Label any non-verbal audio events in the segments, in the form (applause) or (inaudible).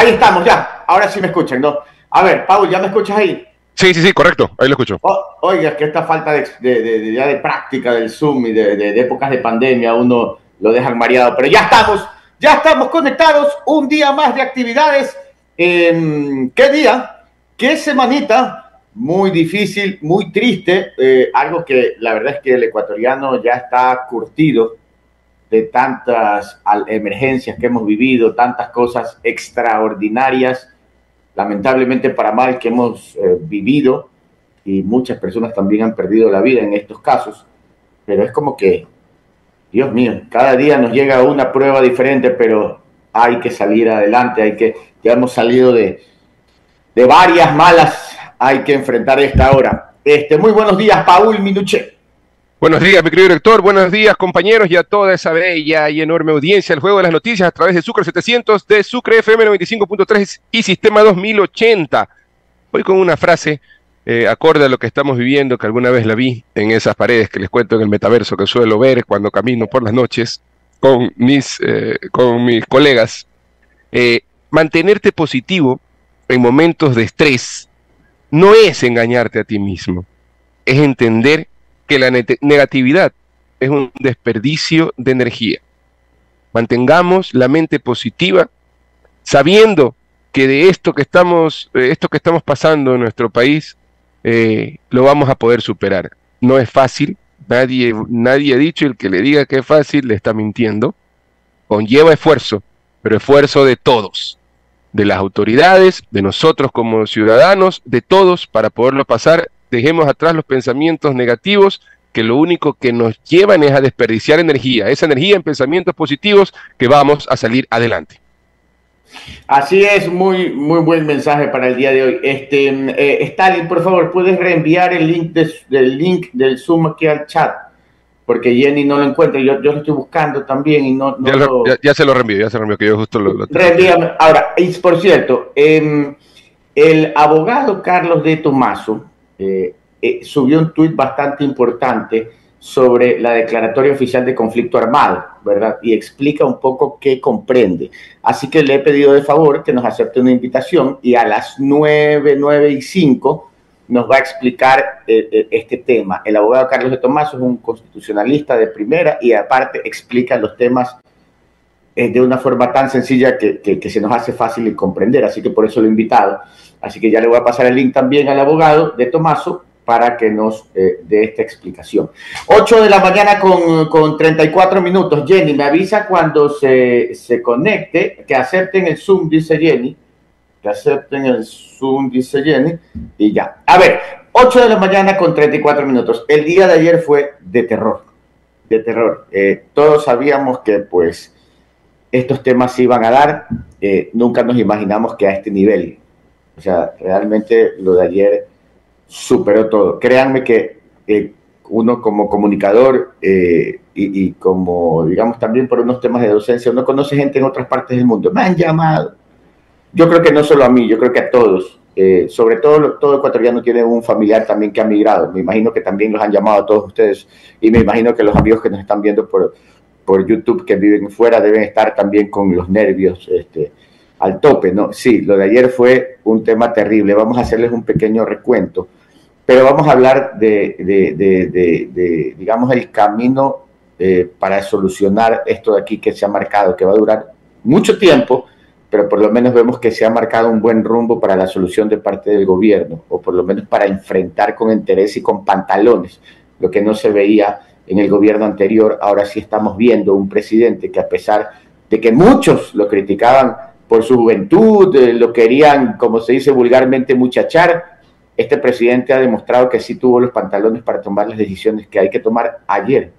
Ahí estamos, ya. Ahora sí me escuchan, ¿no? A ver, Paul, ¿ya me escuchas ahí? Sí, sí, sí, correcto. Ahí lo escucho. oiga, que esta falta de, de, de, práctica del Zoom y de, épocas de pandemia, uno lo dejan mareado. Pero ya estamos, ya estamos conectados. Un día más de actividades. ¿Qué día? ¿Qué semanita? Muy difícil, muy triste. Eh, algo que la verdad es que el ecuatoriano ya está curtido de tantas emergencias que hemos vivido, tantas cosas extraordinarias, lamentablemente para mal que hemos eh, vivido y muchas personas también han perdido la vida en estos casos, pero es como que, Dios mío, cada día nos llega una prueba diferente, pero hay que salir adelante, hay que, ya hemos salido de, de varias malas, hay que enfrentar esta hora. Este, muy buenos días, Paul Minuche. Buenos días, mi querido director. Buenos días, compañeros, y a toda esa bella y enorme audiencia. El juego de las noticias a través de Sucre 700, de Sucre FM 95.3 y Sistema 2080. Voy con una frase eh, acorde a lo que estamos viviendo, que alguna vez la vi en esas paredes que les cuento en el metaverso que suelo ver cuando camino por las noches con mis, eh, con mis colegas. Eh, mantenerte positivo en momentos de estrés no es engañarte a ti mismo, es entender que la negatividad es un desperdicio de energía. Mantengamos la mente positiva, sabiendo que de esto que estamos, esto que estamos pasando en nuestro país, eh, lo vamos a poder superar. No es fácil, nadie, nadie ha dicho, el que le diga que es fácil le está mintiendo. Conlleva esfuerzo, pero esfuerzo de todos, de las autoridades, de nosotros como ciudadanos, de todos, para poderlo pasar dejemos atrás los pensamientos negativos que lo único que nos llevan es a desperdiciar energía, esa energía en pensamientos positivos que vamos a salir adelante. Así es, muy, muy buen mensaje para el día de hoy. Este, eh, Stalin, por favor, puedes reenviar el link, del link del Zoom aquí al chat, porque Jenny no lo encuentra. Yo, yo lo estoy buscando también y no, ya, se lo reenvío, ya se lo reenvío, que yo justo lo, lo Ahora, y por cierto, em, el abogado Carlos de Tomaso, eh, eh, subió un tuit bastante importante sobre la declaratoria oficial de conflicto armado, ¿verdad? Y explica un poco qué comprende. Así que le he pedido de favor que nos acepte una invitación y a las 9, 9 y 5 nos va a explicar eh, este tema. El abogado Carlos de Tomás es un constitucionalista de primera y aparte explica los temas de una forma tan sencilla que, que, se nos hace fácil de comprender, así que por eso lo he invitado. Así que ya le voy a pasar el link también al abogado de Tomaso para que nos eh, dé esta explicación. 8 de la mañana con, con, 34 minutos. Jenny, me avisa cuando se, se conecte, que acepten el Zoom, dice Jenny. Que acepten el Zoom, dice Jenny. Y ya. A ver, 8 de la mañana con 34 minutos. El día de ayer fue de terror. De terror. Eh, todos sabíamos que pues estos temas se iban a dar. Eh, nunca nos imaginamos que a este nivel. O sea, realmente lo de ayer superó todo. Créanme que eh, uno como comunicador eh, y, como, digamos, también por unos temas de docencia, uno conoce gente en otras partes del mundo. Me han llamado. Yo creo que no solo a mí, yo creo que a todos. Sobre todo, todo ecuatoriano tiene un familiar también que ha migrado. Me imagino que también los han llamado a todos ustedes y me imagino que los amigos que nos están viendo por, por YouTube que viven fuera deben estar también con los nervios este, al tope, ¿no? Sí, lo de ayer fue un tema terrible. Vamos a hacerles un pequeño recuento pero vamos a hablar de, digamos, el camino eh, para solucionar esto de aquí que se ha marcado, que va a durar mucho tiempo, pero por lo menos vemos que se ha marcado un buen rumbo para la solución de parte del gobierno, o por lo menos para enfrentar con interés y con pantalones lo que no se veía en el gobierno anterior. Ahora sí estamos viendo un presidente que a pesar de que muchos lo criticaban por su juventud, eh, lo querían, como se dice vulgarmente, muchachar, este presidente ha demostrado que sí tuvo los pantalones para tomar las decisiones que hay que tomar ayer,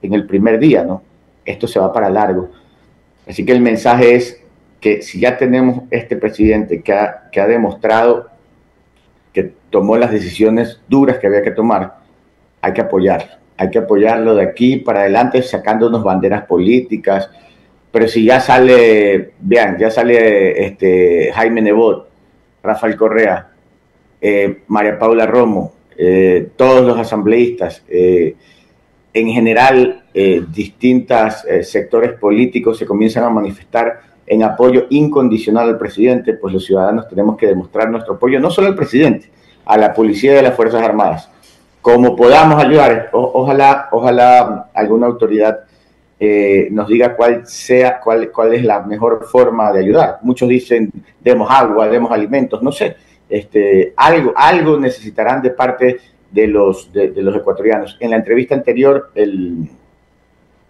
en el primer día, ¿no? Esto se va para largo. Así que el mensaje es que si ya tenemos este presidente que ha, que ha demostrado que tomó las decisiones duras que había que tomar, hay que apoyarlo. Hay que apoyarlo de aquí para adelante sacándonos banderas políticas. Pero si ya sale, vean, ya sale este Jaime Nebot, Rafael Correa, eh, María Paula Romo, eh, todos los asambleístas, eh, en general distintos sectores políticos se comienzan a manifestar en apoyo incondicional al presidente, pues los ciudadanos tenemos que demostrar nuestro apoyo no solo al presidente, a la policía y a las Fuerzas Armadas. Como podamos ayudar, ojalá, ojalá alguna autoridad eh, nos diga cuál sea, cuál, cuál es la mejor forma de ayudar. Muchos dicen demos agua, demos alimentos, no sé. Este, algo, algo necesitarán de parte de los, de, los ecuatorianos. En la entrevista anterior, el,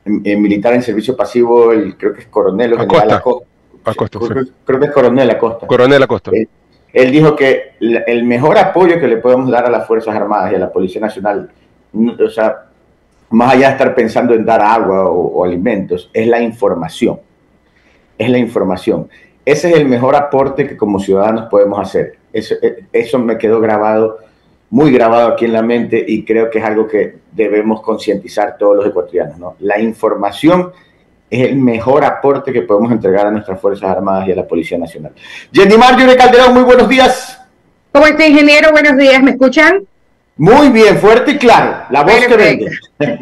militar en servicio pasivo, el, creo que es coronel o general Acosta. creo, que es coronel Acosta. Coronel Acosta. Él, él dijo que el mejor apoyo que le podemos dar a las Fuerzas Armadas y a la Policía Nacional, o sea, más allá de estar pensando en dar agua o, alimentos, es la información. Es la información. Ese es el mejor aporte que como ciudadanos podemos hacer. Eso, eh, eso me quedó grabado, muy grabado aquí en la mente y creo que es algo que debemos concientizar todos los ecuatorianos. ¿no? La información es el mejor aporte que podemos entregar a nuestras Fuerzas Armadas y a la Policía Nacional. Jenny Marjorie Calderón, muy buenos días. ¿Cómo está, ingeniero? Buenos días, ¿me escuchan? Muy bien, fuerte y claro, la voz que vende. (laughs)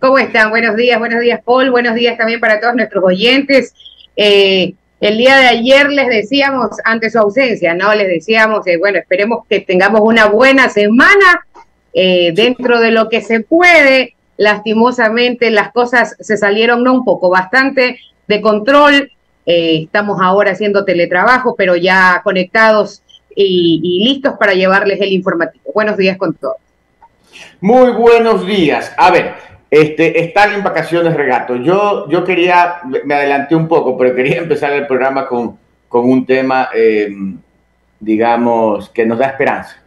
¿Cómo están? Buenos días, buenos días, Paul. Buenos días también para todos nuestros oyentes. Eh, el día de ayer les decíamos, ante su ausencia, ¿no? Les decíamos, eh, bueno, esperemos que tengamos una buena semana eh, dentro de lo que se puede. Lastimosamente las cosas se salieron, no un poco, bastante de control. estamos ahora haciendo teletrabajo, pero ya conectados y, listos para llevarles el informativo. Buenos días con todos. Muy buenos días. A ver, este, están en vacaciones regato. Yo, yo quería, me adelanté un poco, pero quería (laughs) empezar el programa con, con un tema, em, digamos, que nos da esperanza.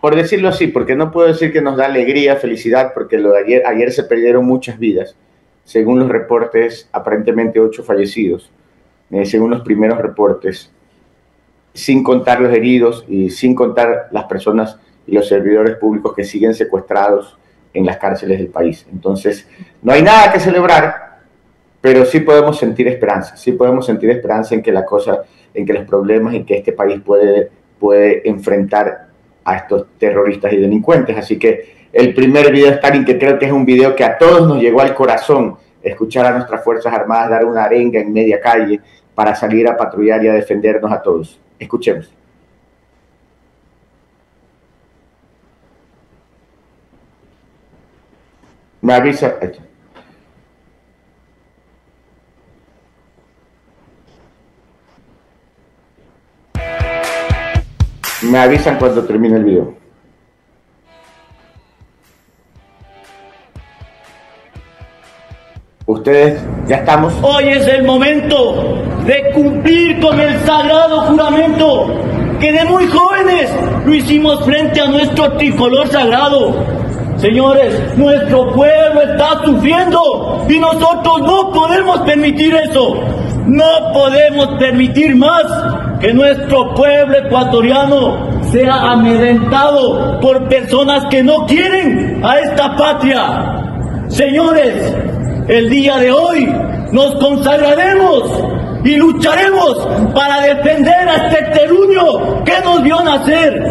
Por decirlo así, porque no puedo decir que nos da alegría, felicidad, porque ayer, ayer se perdieron muchas vidas. Según los reportes, aparentemente ocho fallecidos. Eh, según los primeros reportes, sin contar los heridos y sin contar las personas y los servidores públicos que siguen secuestrados en las cárceles del país. Entonces, no hay nada que celebrar, pero sí podemos sentir esperanza, sí podemos sentir esperanza en que la cosa, en que los problemas, en que este país puede, puede enfrentar a estos terroristas y delincuentes. Así que el primer video, Stalin, que creo que es un video que a todos nos llegó al corazón, escuchar a nuestras Fuerzas Armadas dar una arenga en media calle para salir a patrullar y a defendernos a todos. Escuchemos. Me avisa. Me avisan cuando termine el video. Ustedes ya estamos. Hoy es el momento de cumplir con el sagrado juramento que de muy jóvenes lo hicimos frente a nuestro tricolor sagrado. Señores, nuestro pueblo está sufriendo y nosotros no podemos permitir eso. No podemos permitir más que nuestro pueblo ecuatoriano sea amedrentado por personas que no quieren a esta patria. Señores, el día de hoy nos consagraremos y lucharemos para defender a este terruño que nos vio nacer.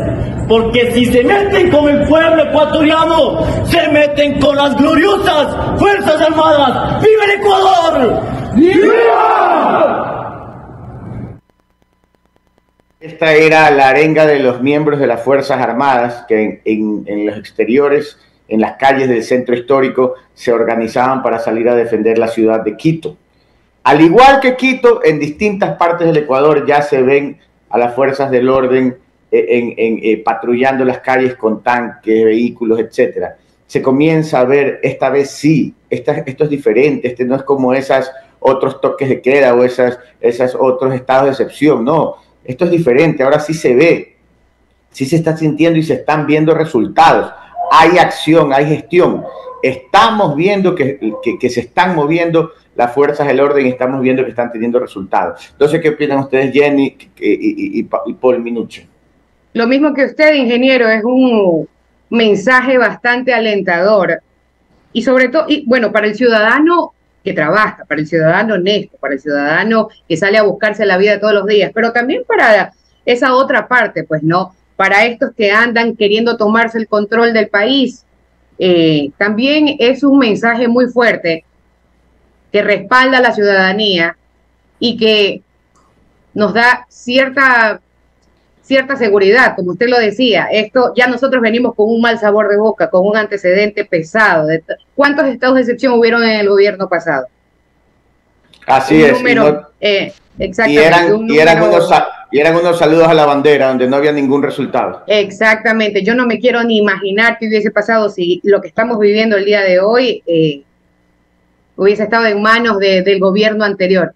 Porque si se meten con el pueblo ecuatoriano, se meten con las gloriosas Fuerzas Armadas. ¡Viva el Ecuador! ¡Viva! Esta era la arenga de los miembros de las Fuerzas Armadas que en, los exteriores, en las calles del centro histórico, se organizaban para salir a defender la ciudad de Quito. Al igual que Quito, en distintas partes del Ecuador ya se ven a las fuerzas del orden eh, eh, patrullando las calles con tanques, vehículos, etc. Se comienza a ver, esta vez sí, esto es diferente, este no es como esas otros toques de queda o esas, esas otros estados de excepción, no, esto es diferente, ahora sí se ve, sí se está sintiendo y se están viendo resultados, hay acción, hay gestión, estamos viendo que, que se están moviendo las fuerzas del orden y estamos viendo que están teniendo resultados. Entonces, ¿qué opinan ustedes, Jenny y, Paul Minucho? Lo mismo que usted, ingeniero, es un mensaje bastante alentador. Y sobre todo, y bueno, para el ciudadano que trabaja, para el ciudadano honesto, para el ciudadano que sale a buscarse la vida todos los días, pero también para esa otra parte, pues no, para estos que andan queriendo tomarse el control del país, eh, también es un mensaje muy fuerte que respalda a la ciudadanía y que nos da cierta cierta seguridad, como usted lo decía, esto ya nosotros venimos con un mal sabor de boca, con un antecedente pesado. ¿Cuántos estados de excepción hubieron en el gobierno pasado? Así es. Eh, y, eran, y, eran unos, y eran unos saludos a la bandera donde no había ningún resultado. Exactamente. Yo no me quiero ni imaginar qué hubiese pasado si lo que estamos viviendo el día de hoy eh, hubiese estado en manos del gobierno anterior.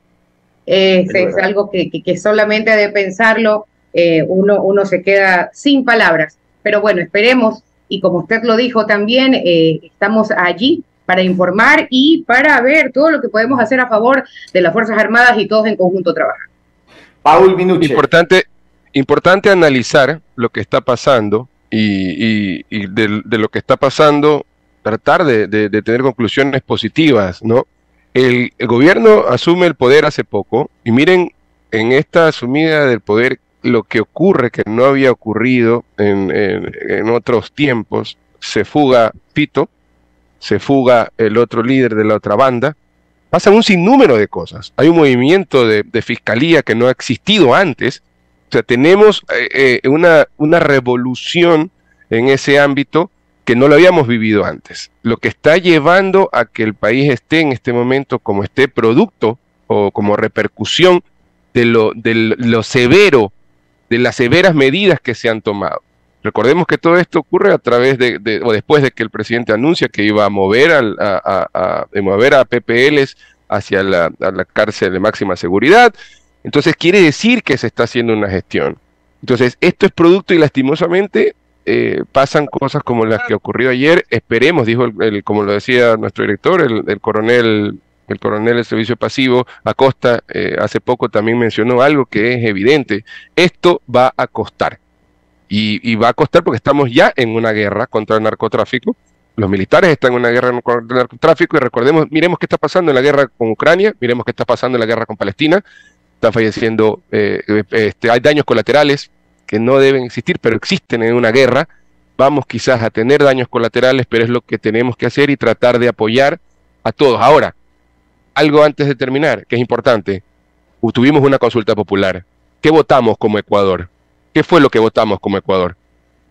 es, algo que, que, solamente de pensarlo eh, uno, uno se queda sin palabras. Pero bueno, esperemos, y como usted lo dijo también, eh, estamos allí para informar y para ver todo lo que podemos hacer a favor de las Fuerzas Armadas y todos en conjunto trabajar. Paul Minuche. Importante, importante analizar lo que está pasando y, de, lo que está pasando, tratar de, tener conclusiones positivas, ¿no? El, el, gobierno asume el poder hace poco y miren en esta asumida del poder lo que ocurre, que no había ocurrido en, otros tiempos, se fuga Pito, se fuga el otro líder de la otra banda, pasan un sinnúmero de cosas. Hay un movimiento de, fiscalía que no ha existido antes. O sea, tenemos eh, eh, una, revolución en ese ámbito que no lo habíamos vivido antes. Lo que está llevando a que el país esté en este momento como esté producto o como repercusión de lo, de lo severo de las severas medidas que se han tomado. Recordemos que todo esto ocurre a través de, o después de que el presidente anuncia que iba a mover, a, mover a PPLs hacia la, cárcel de máxima seguridad. Entonces quiere decir que se está haciendo una gestión. Entonces esto es producto y lastimosamente eh, pasan cosas como las que ocurrió ayer. Esperemos, dijo el, como lo decía nuestro director, el coronel el coronel del servicio pasivo, Acosta, eh, hace poco también mencionó algo que es evidente. Esto va a costar. Y, va a costar porque estamos ya en una guerra contra el narcotráfico. Los militares están en una guerra contra el narcotráfico y recordemos, miremos qué está pasando en la guerra con Ucrania, miremos qué está pasando en la guerra con Palestina. Están falleciendo, eh, este, hay daños colaterales que no deben existir, pero existen en una guerra. Vamos quizás a tener daños colaterales, pero es lo que tenemos que hacer y tratar de apoyar a todos. Ahora, algo antes de terminar, que es importante. Tuvimos una consulta popular. ¿Qué votamos como Ecuador? ¿Qué fue lo que votamos como Ecuador?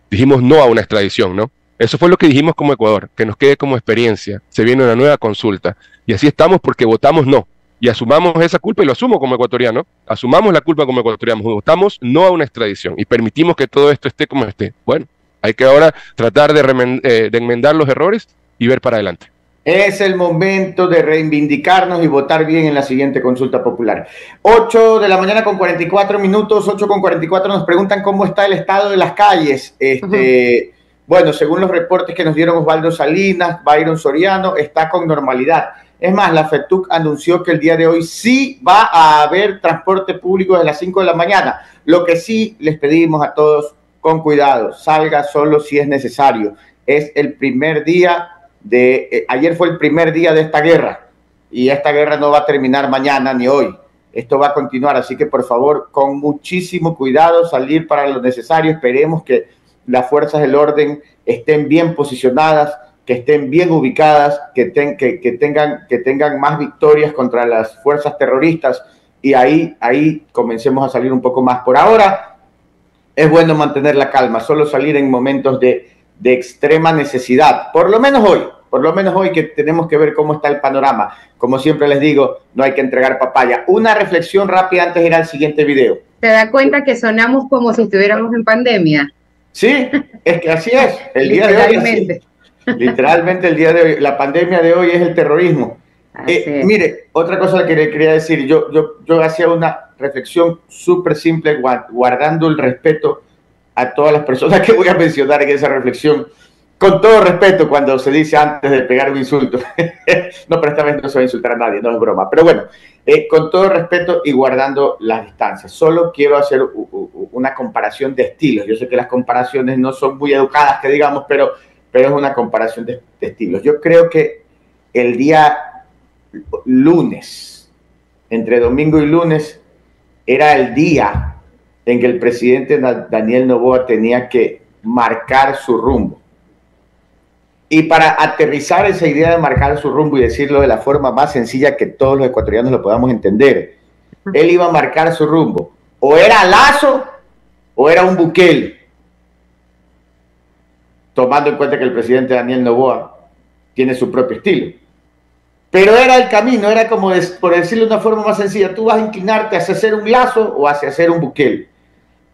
Dijimos no a una extradición, ¿no? Eso fue lo que dijimos como Ecuador, que nos quede como experiencia. Se viene una nueva consulta. Y así estamos porque votamos no. Y asumamos esa culpa y lo asumo como ecuatoriano. Asumamos la culpa como ecuatorianos. Votamos no a una extradición y permitimos que todo esto esté como esté. Bueno, hay que ahora tratar de, eh, de enmendar los errores y ver para adelante. Es el momento de reivindicarnos y votar bien en la siguiente consulta popular. 8 de la mañana con 44 minutos, 8 con 44 nos preguntan cómo está el estado de las calles. Este, Bueno, según los reportes que nos dieron Osvaldo Salinas, Byron Soriano, está con normalidad. Es más, la FETUC anunció que el día de hoy sí va a haber transporte público desde las 5 de la mañana. Lo que sí les pedimos a todos con cuidado, salga solo si es necesario. Es el primer día de eh, ayer fue el primer día de esta guerra y esta guerra no va a terminar mañana ni hoy. Esto va a continuar, así que por favor, con muchísimo cuidado, salir para lo necesario. Esperemos que las fuerzas del orden estén bien posicionadas, que estén bien ubicadas, que, que, tengan, que tengan más victorias contra las fuerzas terroristas y ahí, ahí comencemos a salir un poco más. Por ahora, es bueno mantener la calma, solo salir en momentos de de extrema necesidad, por lo menos hoy, por lo menos hoy que tenemos que ver cómo está el panorama. Como siempre les digo, no hay que entregar papaya. Una reflexión rápida antes de ir al siguiente video. ¿Te da cuenta que sonamos como si estuviéramos en pandemia? Sí, es que así es. El día de hoy. Literalmente el día de hoy. La pandemia de hoy es el terrorismo. Eh, mire, otra cosa que le quería decir, yo, yo, yo hacía una reflexión súper simple, guardando el respeto a todas las personas que voy a mencionar en esa reflexión, con todo respeto cuando se dice antes de pegar un insulto. (laughs) no, pero esta vez no se va a insultar a nadie, no es broma. Pero bueno, eh, con todo respeto y guardando las distancias. Solo quiero hacer una comparación de estilos. Yo sé que las comparaciones no son muy educadas, que digamos, pero, pero es una comparación de, de estilos. Yo creo que el día lunes, entre domingo y lunes, era el día en que el presidente Daniel Novoa tenía que marcar su rumbo. Y para aterrizar esa idea de marcar su rumbo y decirlo de la forma más sencilla que todos los ecuatorianos lo podamos entender, él iba a marcar su rumbo. O era Lazo o era un Bukele. Tomando en cuenta que el presidente Daniel Novoa tiene su propio estilo. Pero era el camino, era como, por decirlo de una forma más sencilla, tú vas a inclinarte hacia hacer un Lazo o hacia hacer un Bukele.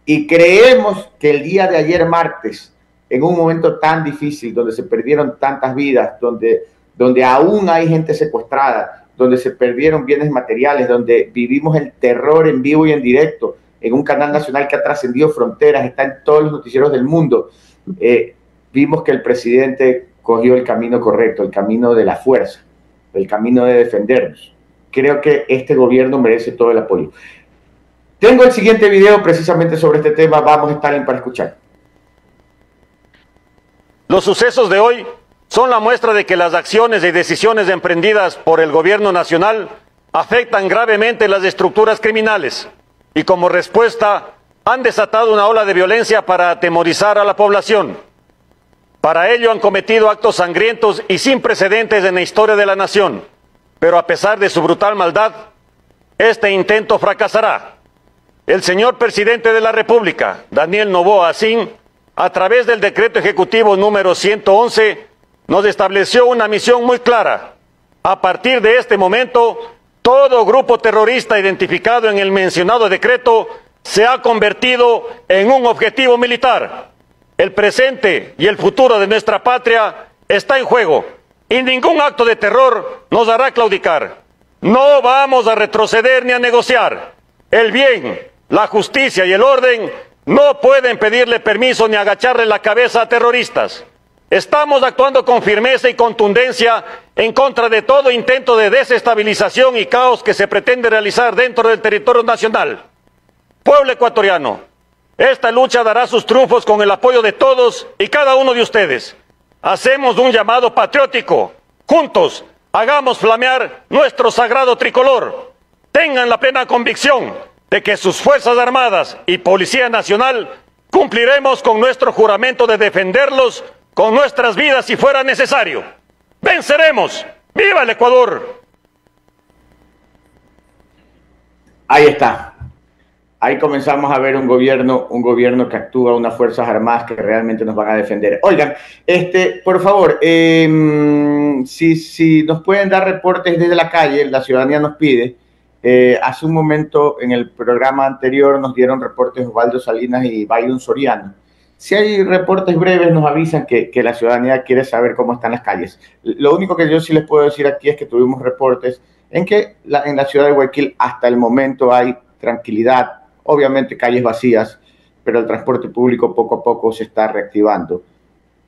Y creemos que el día de ayer martes, en un momento tan difícil, donde se perdieron tantas vidas, donde, donde aún hay gente secuestrada, donde se perdieron bienes materiales, donde vivimos el terror en vivo y en directo, en un canal nacional que ha trascendido fronteras, está en todos los noticieros del mundo, eh, vimos que el presidente cogió el camino correcto, el camino de la fuerza, el camino de defendernos. Creo que este gobierno merece todo el apoyo. Tengo el siguiente video precisamente sobre este tema, vamos a estar para escuchar. Los sucesos de hoy son la muestra de que las acciones y decisiones emprendidas por el gobierno nacional afectan gravemente las estructuras criminales y como respuesta han desatado una ola de violencia para atemorizar a la población. Para ello han cometido actos sangrientos y sin precedentes en la historia de la nación, pero a pesar de su brutal maldad, este intento fracasará. El señor presidente de la República, Daniel Novoa Asín, a través del decreto ejecutivo número 111, nos estableció una misión muy clara. A partir de este momento, todo grupo terrorista identificado en el mencionado decreto se ha convertido en un objetivo militar. El presente y el futuro de nuestra patria está en juego y ningún acto de terror nos hará claudicar. No vamos a retroceder ni a negociar. El bien, la justicia y el orden no pueden pedirle permiso ni agacharle la cabeza a terroristas. Estamos actuando con firmeza y contundencia en contra de todo intento de desestabilización y caos que se pretende realizar dentro del territorio nacional. Pueblo ecuatoriano, esta lucha dará sus triunfos con el apoyo de todos y cada uno de ustedes. Hacemos un llamado patriótico. Juntos, hagamos flamear nuestro sagrado tricolor. Tengan la plena convicción de que sus Fuerzas Armadas y Policía Nacional cumpliremos con nuestro juramento de defenderlos con nuestras vidas si fuera necesario. Venceremos. ¡Viva el Ecuador! Ahí está. Ahí comenzamos a ver un gobierno, un gobierno que actúa, unas fuerzas armadas que realmente nos van a defender. Oigan, este, por favor, em, si, si nos pueden dar reportes desde la calle, la ciudadanía nos pide. Eh, hace un momento en el programa anterior nos dieron reportes Osvaldo Salinas y Byron Soriano. Si hay reportes breves, nos avisan que, la ciudadanía quiere saber cómo están las calles. Lo único que yo sí les puedo decir aquí es que tuvimos reportes en que en la ciudad de Guayaquil hasta el momento hay tranquilidad, obviamente calles vacías, pero el transporte público poco a poco se está reactivando.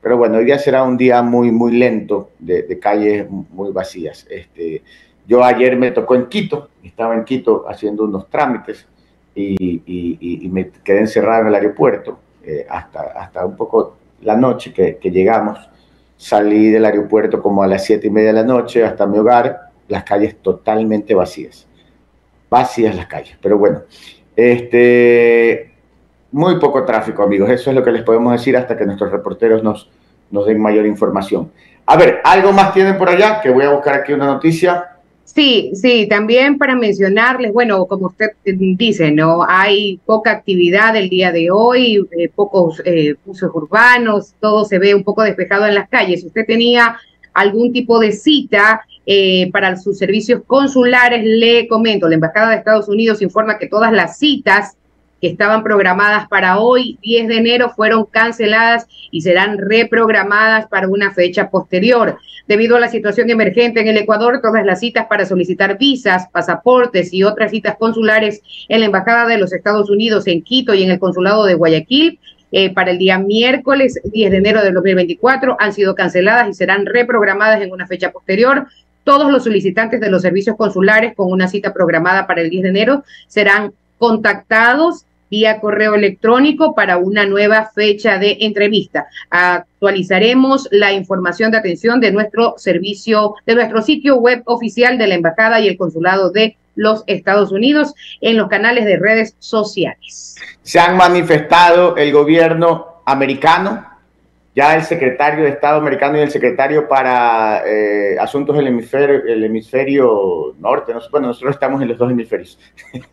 Pero bueno, hoy día será un día muy, muy lento de, calles muy vacías. Este, yo ayer me tocó en Quito, estaba en Quito haciendo unos trámites y, me quedé encerrado en el aeropuerto eh, hasta, hasta un poco la noche que, llegamos. Salí del aeropuerto como a las siete y media de la noche hasta mi hogar, las calles totalmente vacías. Vacías las calles, pero bueno. Este, muy poco tráfico, amigos. Eso es lo que les podemos decir hasta que nuestros reporteros nos, nos den mayor información. A ver, ¿algo más tienen por allá? Que voy a buscar aquí una noticia. Sí, sí, también para mencionarles, bueno, como usted dice, ¿no? Hay poca actividad el día de hoy, eh, pocos eh, usos urbanos, todo se ve un poco despejado en las calles. Usted tenía algún tipo de cita eh, para sus servicios consulares, le comento, la Embajada de Estados Unidos informa que todas las citas que estaban programadas para hoy, 10 de enero, fueron canceladas y serán reprogramadas para una fecha posterior. Debido a la situación emergente en el Ecuador, todas las citas para solicitar visas, pasaportes y otras citas consulares en la Embajada de los Estados Unidos en Quito y en el Consulado de Guayaquil eh, para el día miércoles 10 de enero de 2024 han sido canceladas y serán reprogramadas en una fecha posterior. Todos los solicitantes de los servicios consulares con una cita programada para el 10 de enero serán contactados vía correo electrónico para una nueva fecha de entrevista. Actualizaremos la información de atención de nuestro servicio, de nuestro sitio web oficial de la Embajada y el Consulado de los Estados Unidos en los canales de redes sociales. Se han manifestado el gobierno americano ya el secretario de Estado americano y el secretario para eh, asuntos del hemisferio, el hemisferio norte, no, bueno, nosotros estamos en los dos hemisferios,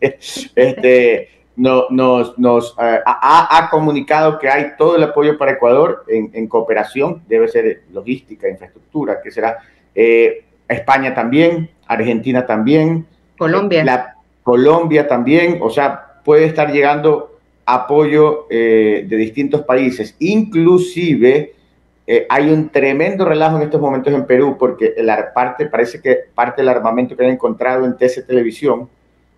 (laughs) este, no, nos, nos eh, ha, ha, comunicado que hay todo el apoyo para Ecuador en, en cooperación, debe ser logística, infraestructura, que será eh, España también, Argentina también, Colombia. La, Colombia también, o sea, puede estar llegando apoyo eh, de distintos países. Inclusive eh, hay un tremendo relajo en estos momentos en Perú porque la parte, parece que parte del armamento que han encontrado en TC Televisión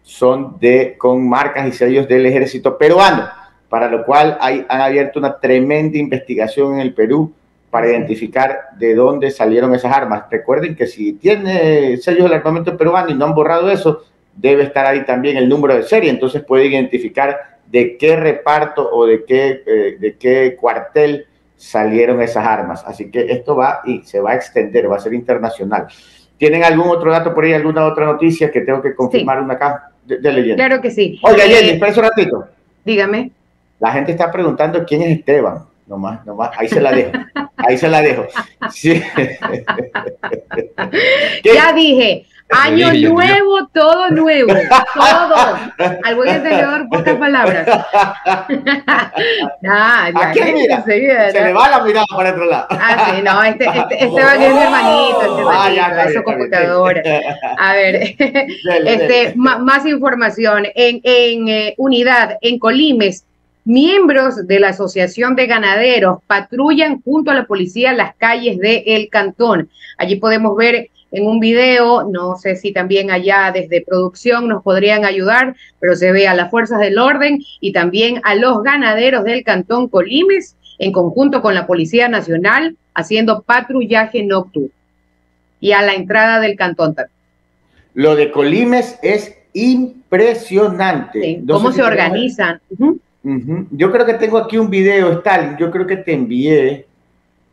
son de, con marcas y sellos del ejército peruano, para lo cual hay, han abierto una tremenda investigación en el Perú para identificar de dónde salieron esas armas. Recuerden que si tiene sellos del armamento peruano y no han borrado eso, debe estar ahí también el número de serie, entonces puede identificar de qué reparto o de qué, eh, de qué cuartel salieron esas armas. Así que esto va y se va a extender, va a ser internacional. ¿Tienen algún otro dato por ahí, alguna otra noticia que tengo que confirmar una acá de, de, leyenda? Claro que sí. Oiga, Jenny, espera un ratito. Dígame. La gente está preguntando quién es Esteban. Nomás, nomás, ahí se la dejo. Ahí se la dejo. Sí. (laughs) ya dije, Año nuevo, todo nuevo, (laughs) todo. Al buen entendedor, pocas (laughs) palabras. nah, (laughs) ya, qué mira? Se le va la mirada para otro lado. Ah, sí, no, este, este, este va a ser mi hermanito, este hermanito, ah, ya, es su computadora. A ver, dale, este, dale. más información. En, en eh, unidad, en Colimes, Miembros de la Asociación de Ganaderos patrullan junto a la policía las calles del el cantón. Allí podemos ver en un video, no sé si también allá desde producción nos podrían ayudar, pero se ve a las fuerzas del orden y también a los ganaderos del cantón Colimes en conjunto con la Policía Nacional haciendo patrullaje nocturno y a la entrada del cantón también. Lo de Colimes es impresionante. Sí, ¿Cómo se organizan? Uh -huh. Uh -huh. Yo creo que tengo aquí un video, Stalin, yo creo que te envié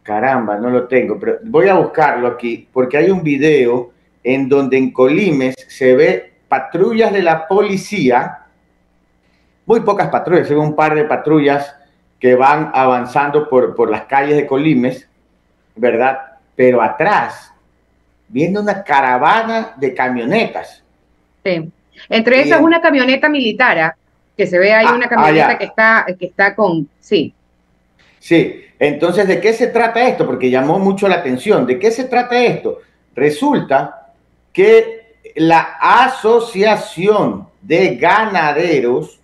Caramba, no lo tengo, pero voy a buscarlo aquí porque hay un video en donde en Colimes se ve patrullas de la policía, muy pocas patrullas, se ve un par de patrullas que van avanzando por, por las calles de Colimes, ¿verdad? Pero atrás viene una caravana de camionetas. Sí. Entre esas, una camioneta militar, ¿ah? que se ve ahí ah, una camioneta ah, que, está, que está con, sí. Sí, entonces, ¿de qué se trata esto? Porque llamó mucho la atención. ¿De qué se trata esto? Resulta que la Asociación de Ganaderos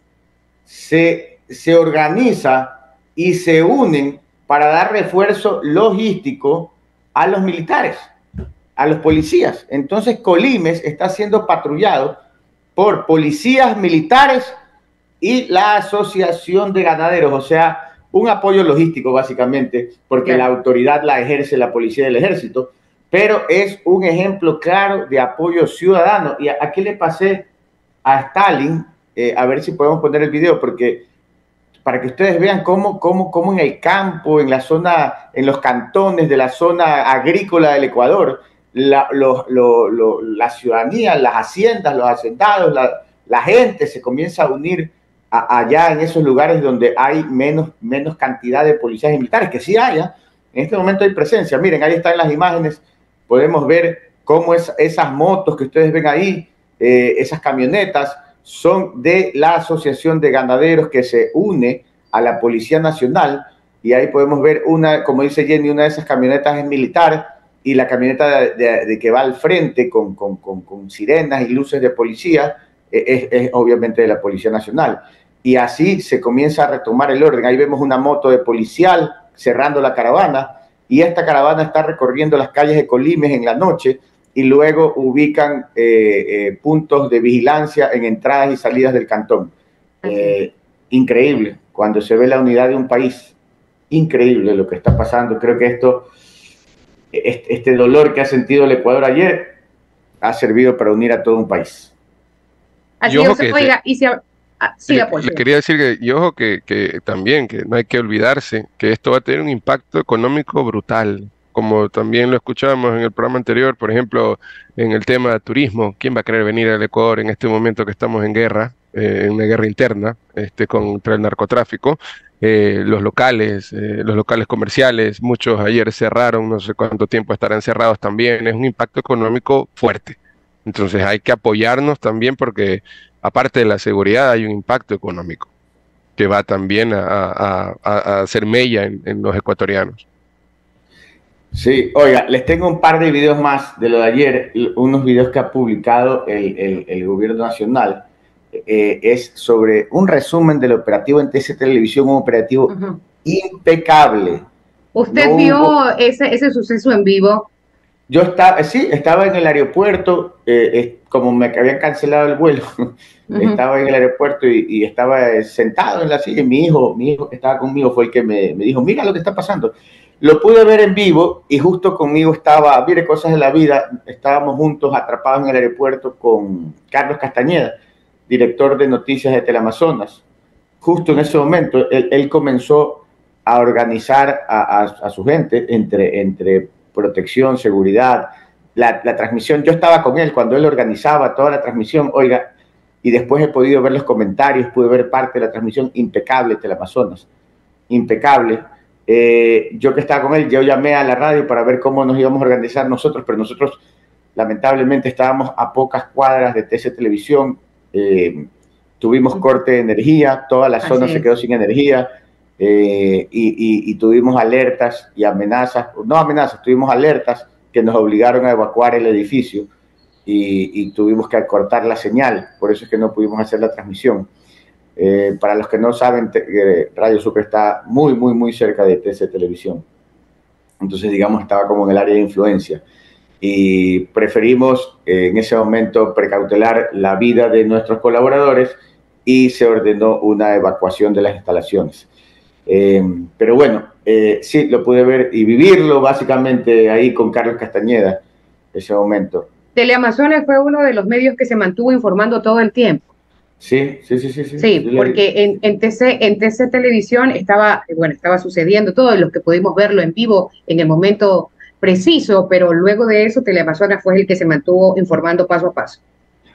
se, se organiza y se unen para dar refuerzo logístico a los militares, a los policías. Entonces, Colimes está siendo patrullado por policías militares y la Asociación de Ganaderos, o sea, un apoyo logístico básicamente, porque la autoridad la ejerce la policía del ejército, pero es un ejemplo claro de apoyo ciudadano. Y aquí le pasé a Stalin, eh, a ver si podemos poner el video, porque para que ustedes vean cómo, cómo, cómo en el campo, en la zona, en los cantones de la zona agrícola del Ecuador, la, lo, lo, lo, la ciudadanía, las haciendas, los hacendados, la, la gente se comienza a unir allá en esos lugares donde hay menos, menos cantidad de policías y militares, que sí haya, en este momento hay presencia. Miren, ahí están las imágenes, podemos ver cómo es, esas motos que ustedes ven ahí, eh, esas camionetas, son de la Asociación de Ganaderos que se une a la Policía Nacional. Y ahí podemos ver una, como dice Jenny, una de esas camionetas es militar y la camioneta de, que va al frente con, con, con, con sirenas y luces de policía eh, es, es, obviamente de la Policía Nacional y así se comienza a retomar el orden. Ahí vemos una moto de policial cerrando la caravana y esta caravana está recorriendo las calles de Colimes en la noche y luego ubican eh, eh, puntos de vigilancia en entradas y salidas del cantón. Eh, increíble cuando se ve la unidad de un país. Increíble lo que está pasando. Creo que esto, este, este dolor que ha sentido el Ecuador ayer, ha servido para unir a todo un país. Así es, oiga, y si, Ah, sí, le, le, quería decir que, y ojo, que, que, también, que no hay que olvidarse, que esto va a tener un impacto económico brutal, como también lo escuchábamos en el programa anterior, por ejemplo, en el tema de turismo, ¿quién va a querer venir al Ecuador en este momento que estamos en guerra, eh, en una guerra interna este, contra el narcotráfico? eh, los locales, eh, los locales comerciales, muchos ayer cerraron, no sé cuánto tiempo estarán cerrados también, es un impacto económico fuerte. Entonces hay que apoyarnos también porque aparte de la seguridad hay un impacto económico que va también a, hacer mella en, los ecuatorianos. Sí, oiga, les tengo un par de videos más de lo de ayer, unos videos que ha publicado el gobierno nacional eh, es sobre un resumen del operativo en TC Televisión, un operativo impecable. ¿Usted vio ese, ese suceso en vivo? Yo estaba, sí, estaba en el aeropuerto, eh, como me habían cancelado el vuelo, (laughs) estaba en el aeropuerto y, estaba eh, sentado en la silla y mi hijo, mi hijo que estaba conmigo fue el que me, me, dijo, mira lo que está pasando. Lo pude ver en vivo y justo conmigo estaba, mire, cosas de la vida, estábamos juntos atrapados en el aeropuerto con Carlos Castañeda director de noticias de Teleamazonas. Justo en ese momento, él, comenzó a organizar a, su gente entre, entre protección, seguridad, la, transmisión. Yo estaba con él cuando él organizaba toda la transmisión, oiga, y después he podido ver los comentarios, pude ver parte de la transmisión. Impecable de Teleamazonas, impecable. Eh, yo que estaba con él, yo llamé a la radio para ver cómo nos íbamos a organizar nosotros, pero nosotros lamentablemente estábamos a pocas cuadras de TC Televisión, eh, tuvimos corte de energía, toda la zona se quedó sin energía eh, y, tuvimos alertas y amenazas, no amenazas, tuvimos alertas que nos obligaron a evacuar el edificio y, tuvimos que cortar la señal, por eso es que no pudimos hacer la transmisión. Eh, para los que no saben, Radio Super está muy, muy, muy cerca de TC Televisión. Entonces, digamos, estaba como en el área de influencia y preferimos eh, en ese momento precautelar la vida de nuestros colaboradores y se ordenó una evacuación de las instalaciones. Eh, pero bueno, eh, sí, lo pude ver y vivirlo básicamente ahí con Carlos Castañeda, ese momento. Teleamazonas fue uno de los medios que se mantuvo informando todo el tiempo. Sí, sí, sí, sí. Sí, sí porque en, en, TC, en TC Televisión estaba, bueno, estaba sucediendo todo, los que pudimos verlo en vivo en el momento preciso, pero luego de eso Teleamazonas fue el que se mantuvo informando paso a paso.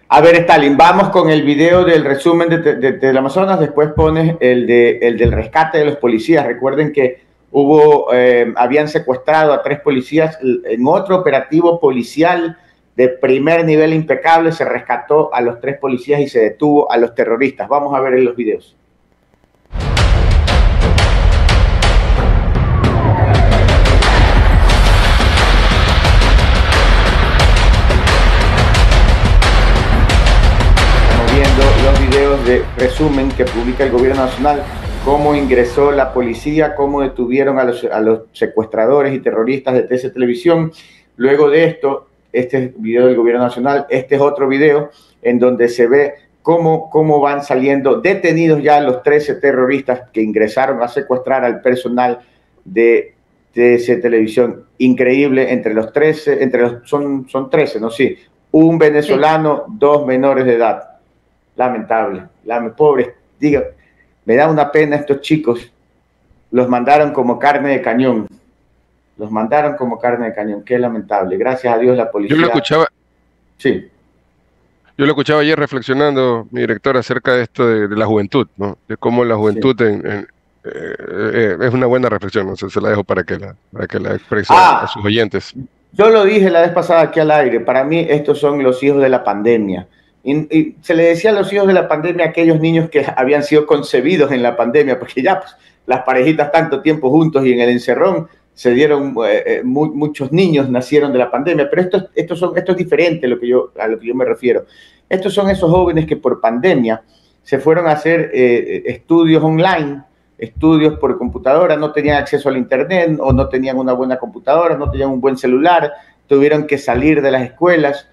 A ver, Stalin, vamos con el video del resumen de, Teleamazonas, después pones el, de, el del rescate de los policías. Recuerden que hubo, eh, habían secuestrado a tres policías en otro operativo policial de primer nivel impecable, se rescató a los tres policías y se detuvo a los terroristas. Vamos a ver en los videos. Resumen que publica el gobierno nacional, cómo ingresó la policía, cómo detuvieron a los, a los secuestradores y terroristas de TC Televisión. Luego de esto, este es video del gobierno nacional, este es otro video en donde se ve cómo, cómo van saliendo detenidos ya los 13 terroristas que ingresaron a secuestrar al personal de TC Televisión. Increíble, entre los 13, entre los, son, son 13, ¿no? Sí, un venezolano, dos menores de edad lamentable, la pobre, diga, me da una pena estos chicos, los mandaron como carne de cañón, los mandaron como carne de cañón, qué lamentable, gracias a Dios la policía. Yo lo escuchaba. Sí. Yo lo escuchaba ayer reflexionando, mi director, acerca de esto de, la juventud, ¿no? De cómo la juventud eh, eh, es una buena reflexión, no sé, se la dejo para que la, para que la exprese a ah. sus oyentes. Yo lo dije la vez pasada aquí al aire, para mí estos son los hijos de la pandemia. Y, se le decía a los hijos de la pandemia aquellos niños que habían sido concebidos en la pandemia, porque ya pues, las parejitas tanto tiempo juntos y en el encerrón se dieron, eh, eh, muchos niños nacieron de la pandemia, pero esto, esto, son, esto es diferente a lo, que yo, a lo que yo me refiero. Estos son esos jóvenes que por pandemia se fueron a hacer eh, estudios online, estudios por computadora, no tenían acceso al Internet o no tenían una buena computadora, no tenían un buen celular, tuvieron que salir de las escuelas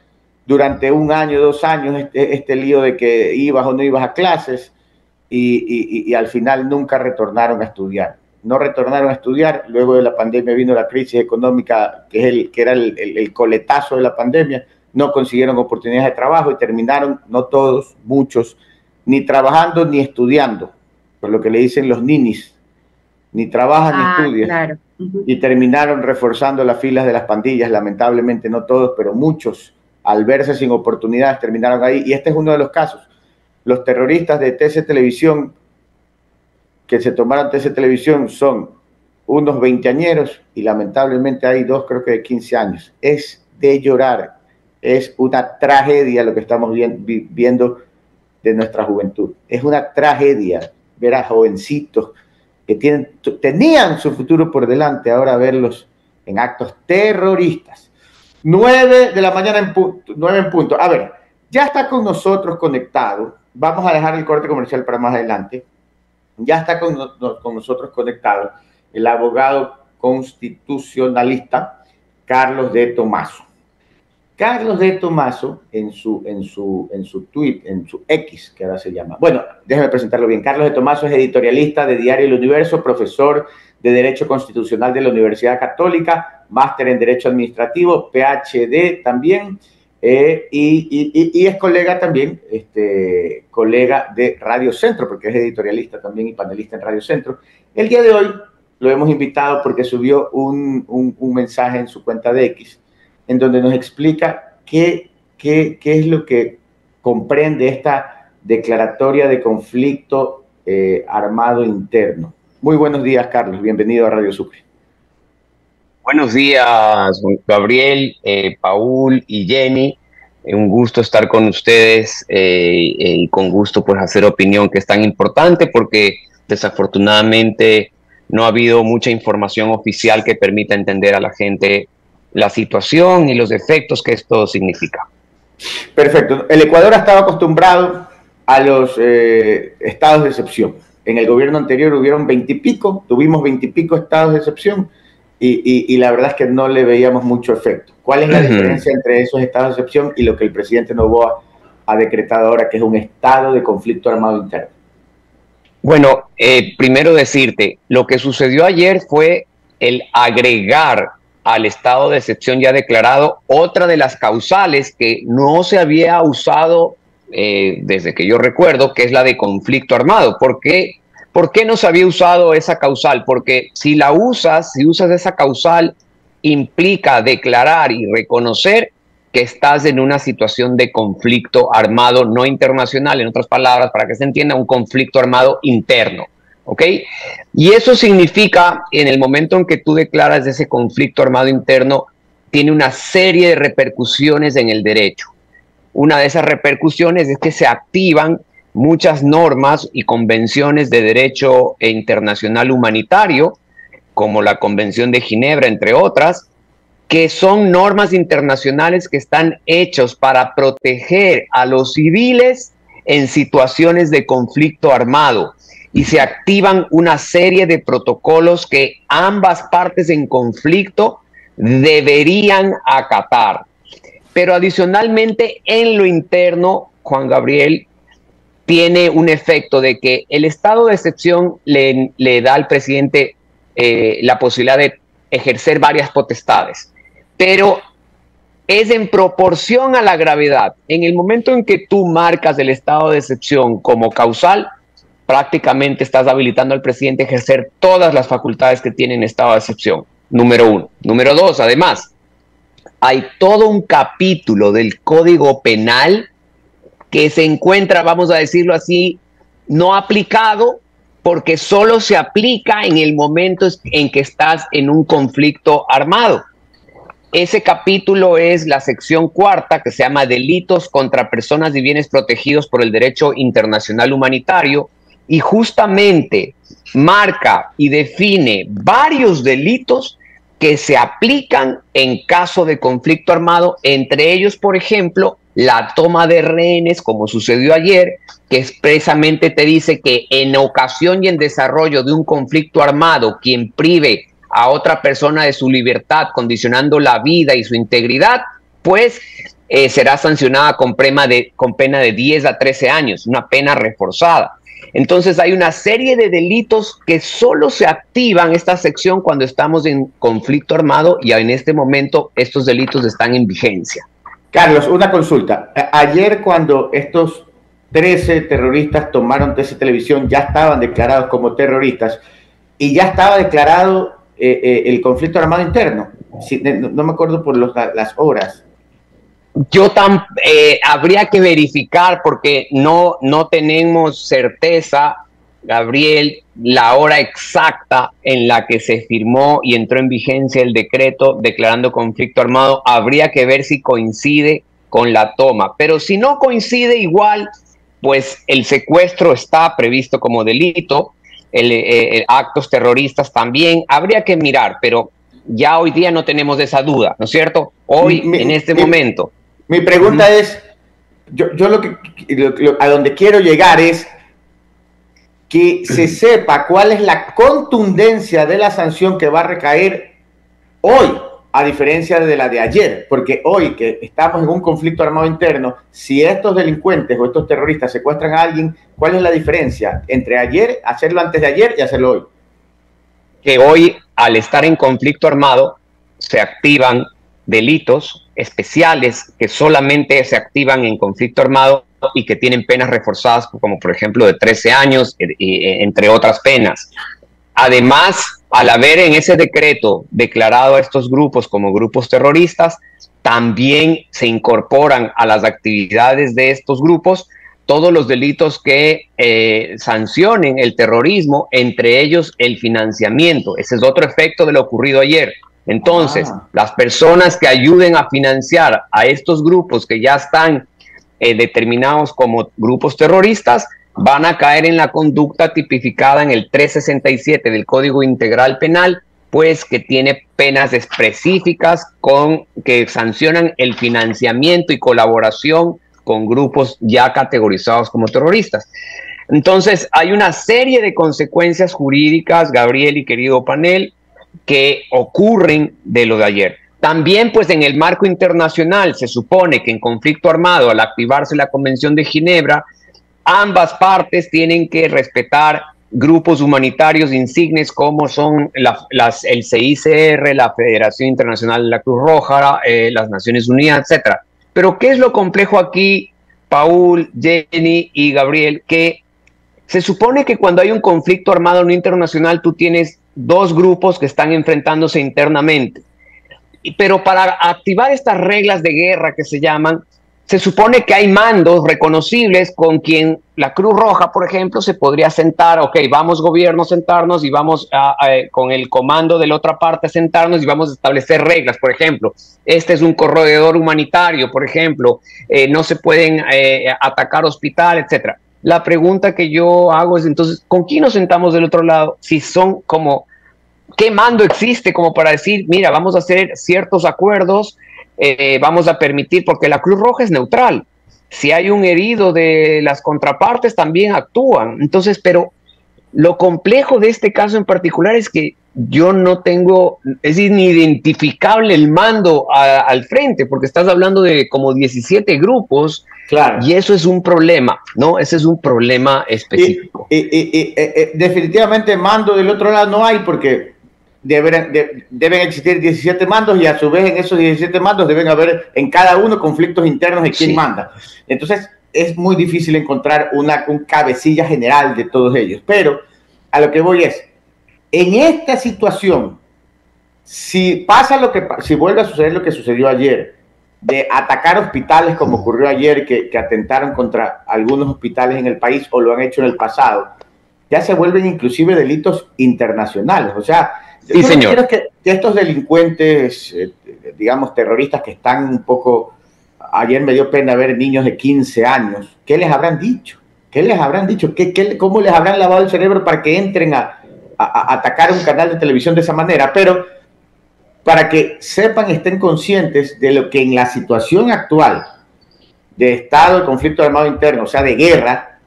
durante un año, dos años, este, este lío de que ibas o no ibas a clases y, al final nunca retornaron a estudiar. No retornaron a estudiar, luego de la pandemia vino la crisis económica, que, es el, que era el, coletazo de la pandemia, no consiguieron oportunidades de trabajo y terminaron, no todos, muchos, ni trabajando ni estudiando, por lo que le dicen los ninis, ni trabajan ni ah, estudian. Y terminaron reforzando las filas de las pandillas, lamentablemente no todos, pero muchos al verse sin oportunidades terminaron ahí. Y este es uno de los casos. Los terroristas de TC Televisión que se tomaron TC Televisión son unos veinteañeros y lamentablemente hay dos, creo que de 15 años. Es de llorar, es una tragedia lo que estamos viendo de nuestra juventud. Es una tragedia ver a jovencitos que tenían su futuro por delante, ahora verlos en actos terroristas. Nueve de la mañana en punto, en punto. A ver, ya está con nosotros conectado. Vamos a dejar el corte comercial para más adelante. Ya está con, con nosotros conectado el abogado constitucionalista Carlos de Tomaso. Carlos de Tomaso, en su, en su, en su tweet, en su X, que ahora se llama. Bueno, déjeme presentarlo bien. Carlos de Tomaso es editorialista de Diario El Universo, profesor de Derecho Constitucional de la Universidad Católica, máster en Derecho Administrativo, PhD también, eh, y, es colega también, este, colega de Radio Centro, porque es editorialista también y panelista en Radio Centro. El día de hoy lo hemos invitado porque subió un, un mensaje en su cuenta de X en donde nos explica qué, qué, qué es lo que comprende esta declaratoria de conflicto eh, armado interno. Muy buenos días, Carlos. Bienvenido a Radio Sucre. Buenos días, Gabriel, eh, Paul y Jenny. Eh, un gusto estar con ustedes y con gusto pues hacer opinión que es tan importante porque desafortunadamente no ha habido mucha información oficial que permita entender a la gente la situación y los efectos que esto significa. Perfecto. El Ecuador ha estado acostumbrado a los eh, estados de excepción. En el gobierno anterior hubieron veintipico, tuvimos veintipico estados de excepción y, la verdad es que no le veíamos mucho efecto. ¿Cuál es la diferencia entre esos estados de excepción y lo que el presidente Novoa ha decretado ahora, que es un estado de conflicto armado interno? Bueno, eh, primero decirte, lo que sucedió ayer fue el agregar al estado de excepción ya declarado, otra de las causales que no se había usado eh, desde que yo recuerdo, que es la de conflicto armado. ¿Por qué? ¿Por qué no se había usado esa causal? Porque si la usas, si usas esa causal, implica declarar y reconocer que estás en una situación de conflicto armado no internacional, en otras palabras, para que se entienda, un conflicto armado interno. ¿ok? Y eso significa, en el momento en que tú declaras ese conflicto armado interno, tiene una serie de repercusiones en el derecho. Una de esas repercusiones es que se activan muchas normas y convenciones de derecho internacional humanitario, como la Convención de Ginebra, entre otras, que son normas internacionales que están hechos para proteger a los civiles en situaciones de conflicto armado y se activan una serie de protocolos que ambas partes en conflicto deberían acatar. Pero adicionalmente en lo interno, Juan Gabriel tiene un efecto de que el estado de excepción le, da al presidente eh, la posibilidad de ejercer varias potestades, pero es en proporción a la gravedad. En el momento en que tú marcas el estado de excepción como causal, prácticamente estás habilitando al presidente a ejercer todas las facultades que tiene en estado de excepción. Número uno. Número dos, además, hay todo un capítulo del Código Penal que se encuentra, vamos a decirlo así, no aplicado porque solo se aplica en el momento en que estás en un conflicto armado. Ese capítulo es la sección cuarta que se llama Delitos contra personas y bienes protegidos por el derecho internacional humanitario, y justamente marca y define varios delitos que se aplican en caso de conflicto armado, entre ellos, por ejemplo, la toma de rehenes, como sucedió ayer, que expresamente te dice que en ocasión y en desarrollo de un conflicto armado, quien prive a otra persona de su libertad, condicionando la vida y su integridad, pues eh, será sancionada con, de, con pena de 10 a 13 años, una pena reforzada. Entonces hay una serie de delitos que solo se activan esta sección cuando estamos en conflicto armado y en este momento estos delitos están en vigencia. Carlos, una consulta. Ayer cuando estos 13 terroristas tomaron TC Televisión ya estaban declarados como terroristas y ya estaba declarado eh, eh, el conflicto armado interno. no, me acuerdo por las horas. Yo tan, eh, habría que verificar porque no, no tenemos certeza Gabriel, la hora exacta en la que se firmó y entró en vigencia el decreto declarando conflicto armado. Habría que ver si coincide con la toma. Pero si no coincide igual, pues el secuestro está previsto como delito, el, eh, actos terroristas también. Habría que mirar, pero ya hoy día no tenemos esa duda, ¿no es cierto? Hoy, en este momento. Mi pregunta es, yo, yo lo que a donde quiero llegar es que se (clears throat) sepa cuál es la contundencia de la sanción que va a recaer hoy, a diferencia de la de ayer, porque hoy que estamos en un conflicto armado interno, si estos delincuentes o estos terroristas secuestran a alguien, ¿cuál es la diferencia entre ayer, hacerlo antes de ayer y hacerlo hoy? Que hoy, al estar en conflicto armado, se activan delitos especiales que solamente se activan en conflicto armado y que tienen penas reforzadas, como por ejemplo de 13 años, eh, eh, entre otras penas. Además, al haber en ese decreto declarado a estos grupos como grupos terroristas, también se incorporan a las actividades de estos grupos todos los delitos que eh, sancionen el terrorismo, entre ellos el financiamiento. Ese es otro efecto de lo ocurrido ayer. Entonces, ah. las personas que ayuden a financiar a estos grupos que ya están eh, determinados como grupos terroristas van a caer en la conducta tipificada en el 367 del Código Integral Penal, pues que tiene penas específicas con que sancionan el financiamiento y colaboración con grupos ya categorizados como terroristas. Entonces, hay una serie de consecuencias jurídicas, Gabriel y querido panel, que ocurren de lo de ayer. También, pues en el marco internacional, se supone que en conflicto armado, al activarse la Convención de Ginebra, ambas partes tienen que respetar grupos humanitarios insignes como son las, el CICR, la Federación Internacional de la Cruz Roja, eh, las Naciones Unidas, etc. Pero ¿qué es lo complejo aquí, Paul, Jenny y Gabriel? Que se supone que cuando hay un conflicto armado no internacional, tú tienes dos grupos que están enfrentándose internamente pero para activar estas reglas de guerra que se llaman, se supone que hay mandos reconocibles con quien la Cruz Roja, por ejemplo, se podría sentar, ok, vamos gobierno sentarnos y vamos con el comando de la otra parte a sentarnos y vamos a establecer reglas, por ejemplo, este es un corredor humanitario, por ejemplo, eh, no se pueden eh, atacar hospital, etcétera. La pregunta que yo hago es entonces, ¿con quién nos sentamos del otro lado? Si son como ¿Qué mando existe como para decir, mira, vamos a hacer ciertos acuerdos, eh, vamos a permitir, porque la Cruz Roja es neutral. Si hay un herido de las contrapartes, también actúan. Entonces, pero lo complejo de este caso en particular es que yo no tengo, es inidentificable el mando al frente, porque estás hablando de como 17 grupos, claro. y eso es un problema, ¿no? Ese es un problema específico. Y, eh, definitivamente mando del otro lado no hay, porque deben, deben existir 17 mandos y a su vez en esos 17 mandos deben haber en cada uno conflictos internos de quién manda. Entonces es muy difícil encontrar una un cabecilla general de todos ellos. Pero a lo que voy es, en esta situación, si pasa lo que, si vuelve a suceder lo que sucedió ayer, de atacar hospitales como ocurrió ayer, que, que atentaron contra algunos hospitales en el país o lo han hecho en el pasado, ya se vuelven inclusive delitos internacionales. O sea, Sí, Yo señor. que, estos delincuentes, eh, digamos, terroristas que están un poco... Ayer me dio pena ver niños de 15 años. ¿Qué les habrán dicho? ¿Qué les habrán dicho? ¿Qué, qué, cómo les habrán lavado el cerebro para que entren a, a, atacar un canal de televisión de esa manera? Pero para que sepan, estén conscientes de lo que en la situación actual de estado de conflicto armado interno, o sea, de guerra,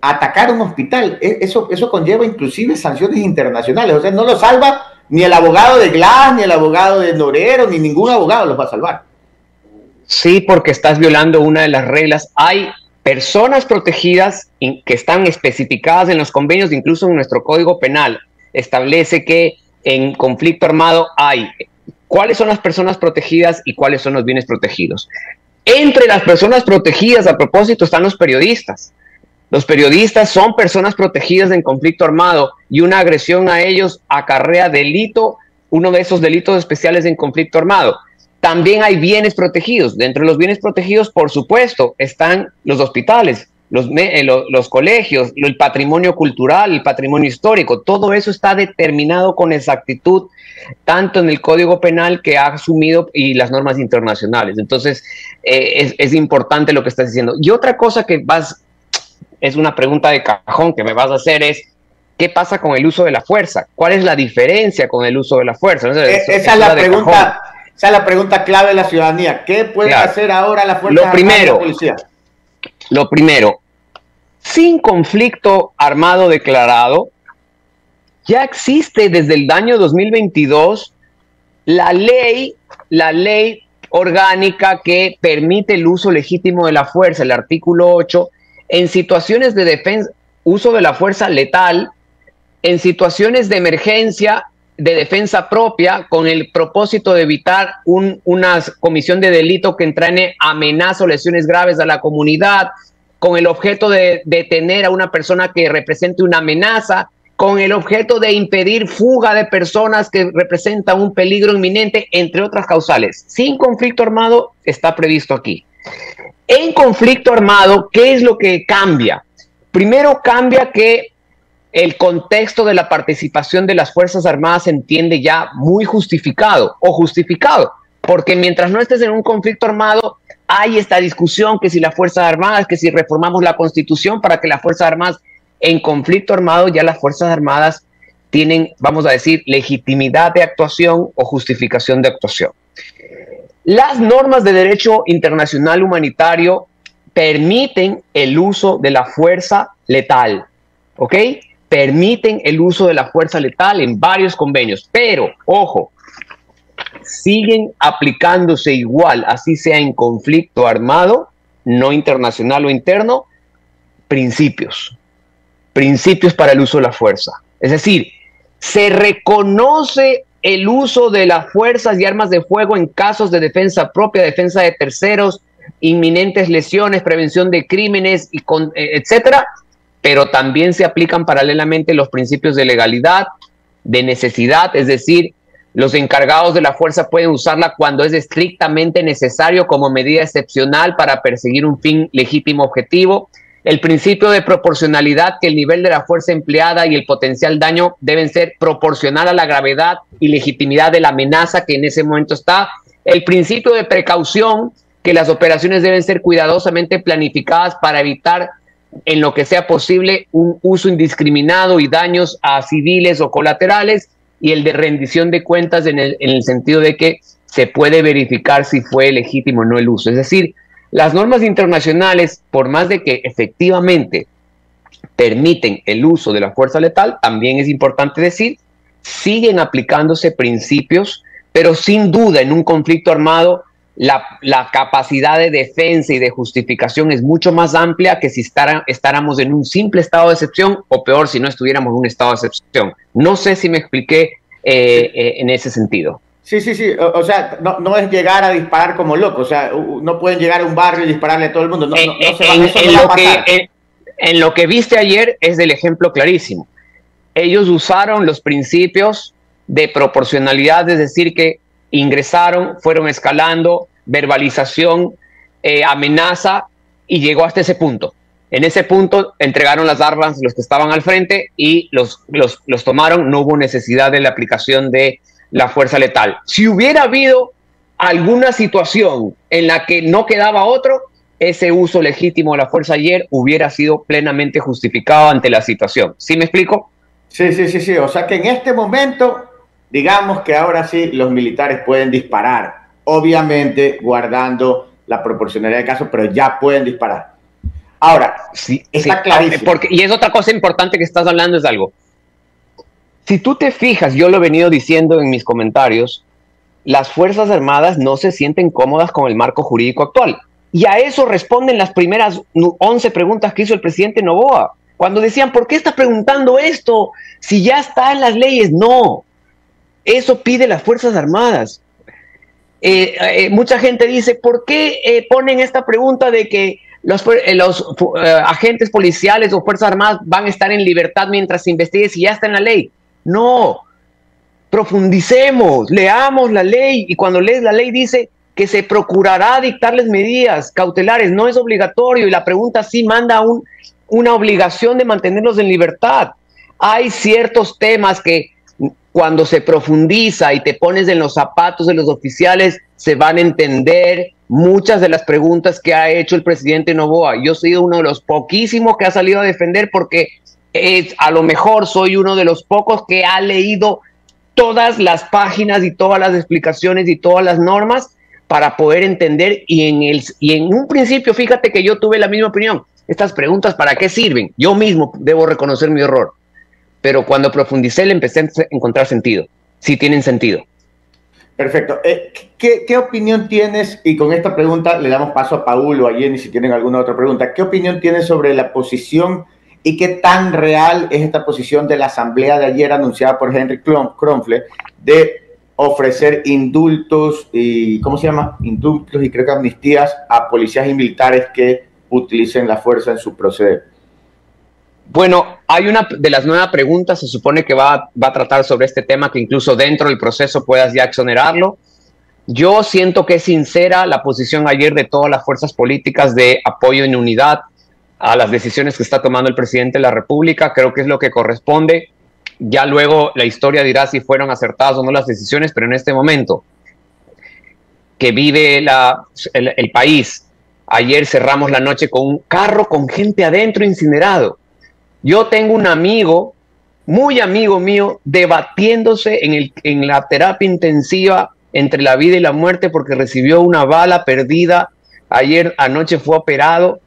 atacar un hospital, e, eso, eso conlleva inclusive sanciones internacionales, o sea, no lo salva ni el abogado de Glass, ni el abogado de Norero, ni ningún abogado los va a salvar. Sí, porque estás violando una de las reglas. Hay personas protegidas que están especificadas en los convenios, incluso en nuestro Código Penal. Establece que en conflicto armado hay cuáles son las personas protegidas y cuáles son los bienes protegidos. Entre las personas protegidas, a propósito, están los periodistas. Los periodistas son personas protegidas en conflicto armado y una agresión a ellos acarrea delito, uno de esos delitos especiales en conflicto armado. También hay bienes protegidos. Dentro de los bienes protegidos, por supuesto, están los hospitales. los, eh, colegios, el patrimonio cultural, el patrimonio histórico, todo eso está determinado con exactitud, tanto en el Código Penal que ha asumido y las normas internacionales. Entonces, eh, es, importante lo que estás diciendo. Y otra cosa que vas, es una pregunta de cajón que me vas a hacer es, ¿qué pasa con el uso de la fuerza? ¿Cuál es la diferencia con el uso de la fuerza? Eh, esa es la pregunta. Esa es la pregunta clave de la ciudadanía. ¿Qué puede hacer ahora la fuerza lo primero, la policía? Lo primero, sin conflicto armado declarado, ya existe desde el año 2022 la ley, la ley orgánica que permite el uso legítimo de la fuerza, el artículo 8, en situaciones de defensa, uso de la fuerza letal, en situaciones de emergencia de defensa propia con el propósito de evitar una comisión de delito que entrañe amenaza o lesiones graves a la comunidad, con el objeto de detener a una persona que represente una amenaza, con el objeto de impedir fuga de personas que representan un peligro inminente, entre otras causales. Sin conflicto armado está previsto aquí. En conflicto armado, ¿qué es lo que cambia? Primero cambia que el contexto de la participación de las Fuerzas Armadas se entiende ya muy justificado o justificado, porque mientras no estés en un conflicto armado, hay esta discusión que si las Fuerzas Armadas, que si reformamos la Constitución para que las Fuerzas Armadas en conflicto armado, ya las Fuerzas Armadas tienen, vamos a decir, legitimidad de actuación o justificación de actuación. Las normas de derecho internacional humanitario permiten el uso de la fuerza letal, ¿ok? permiten el uso de la fuerza letal en varios convenios, pero, ojo, siguen aplicándose igual, así sea en conflicto armado, no internacional o interno, principios, principios para el uso de la fuerza. Es decir, se reconoce el uso de las fuerzas y armas de fuego en casos de defensa propia, defensa de terceros, inminentes lesiones, prevención de crímenes, y eh, etcétera, pero también se aplican paralelamente los principios de legalidad, de necesidad, es decir, los encargados de la fuerza pueden usarla cuando es estrictamente necesario como medida excepcional para perseguir un fin legítimo objetivo. El principio de proporcionalidad, que el nivel de la fuerza empleada y el potencial daño deben ser proporcional a la gravedad y legitimidad de la amenaza que en ese momento está. El principio de precaución, que las operaciones deben ser cuidadosamente planificadas para evitar en lo que sea posible un uso indiscriminado y daños a civiles o colaterales y el de rendición de cuentas en el, en el sentido de que se puede verificar si fue legítimo o no el uso. Es decir, las normas internacionales, por más de que efectivamente permiten el uso de la fuerza letal, también es importante decir, siguen aplicándose principios, pero sin duda en un conflicto armado la, capacidad de defensa y de justificación es mucho más amplia que si estáramos en un simple estado de excepción o peor si no estuviéramos en un estado de excepción. No sé si me expliqué eh, eh, en ese sentido. Sí, sí, sí. O, sea, no, es llegar a disparar como loco. O sea, no pueden llegar a un barrio y dispararle a todo el mundo. No, en, lo que, en lo que viste ayer es del ejemplo clarísimo. Ellos usaron los principios de proporcionalidad, es decir, que ingresaron, fueron escalando, verbalización, eh, amenaza y llegó hasta ese punto. En ese punto entregaron las armas los que estaban al frente y los, los, los tomaron. No hubo necesidad de la aplicación de la fuerza letal. Si hubiera habido alguna situación en la que no quedaba otro, ese uso legítimo de la fuerza ayer hubiera sido plenamente justificado ante la situación. ¿Sí me explico? Sí, sí, sí, sí. O sea que en este momento, digamos que ahora sí los militares pueden disparar obviamente guardando la proporcionalidad de casos, pero ya pueden disparar. Ahora, sí, está clarísimo. Porque, y es otra cosa importante que estás hablando, es algo. Si tú te fijas, yo lo he venido diciendo en mis comentarios, las Fuerzas Armadas no se sienten cómodas con el marco jurídico actual. Y a eso responden las primeras 11 preguntas que hizo el presidente Novoa. Cuando decían, ¿por qué está preguntando esto? Si ya está en las leyes. No, eso pide las Fuerzas Armadas. Eh, eh, mucha gente dice, ¿por qué eh, ponen esta pregunta de que los, los agentes policiales o Fuerzas Armadas van a estar en libertad mientras se investigue si ya está en la ley? No, profundicemos, leamos la ley y cuando lees la ley dice, que se procurará dictarles medidas cautelares, no es obligatorio y la pregunta sí manda un, una obligación de mantenerlos en libertad. Hay ciertos temas que cuando se profundiza y te pones en los zapatos de los oficiales, se van a entender muchas de las preguntas que ha hecho el presidente Novoa. Yo he sido uno de los poquísimos que ha salido a defender porque es, a lo mejor soy uno de los pocos que ha leído todas las páginas y todas las explicaciones y todas las normas para poder entender y en, el, y en un principio, fíjate que yo tuve la misma opinión. Estas preguntas, ¿para qué sirven? Yo mismo debo reconocer mi error pero cuando profundicé le empecé a encontrar sentido. Sí tienen sentido. Perfecto. Eh, ¿qué, opinión tienes? Y con esta pregunta le damos paso a Paul o a Jenny si tienen alguna otra pregunta. ¿Qué opinión tienes sobre la posición y qué tan real es esta posición de la asamblea de ayer anunciada por Henry Kronfle de ofrecer indultos y, ¿cómo se llama? Indultos y creo que amnistías a policías y militares que utilicen la fuerza en su proceder. Bueno, hay una de las nuevas preguntas, se supone que va, a tratar sobre este tema, que incluso dentro del proceso puedas ya exonerarlo. Yo siento que es sincera la posición ayer de todas las fuerzas políticas de apoyo en unidad a las decisiones que está tomando el presidente de la República. Creo que es lo que corresponde. Ya luego la historia dirá si fueron acertadas o no las decisiones, pero en este momento que vive el país, ayer cerramos la noche con un carro con gente adentro incinerado yo tengo un amigo, muy amigo mío, debatiéndose en, el, en la terapia intensiva entre la vida y la muerte porque recibió una bala perdida. Ayer anoche fue operado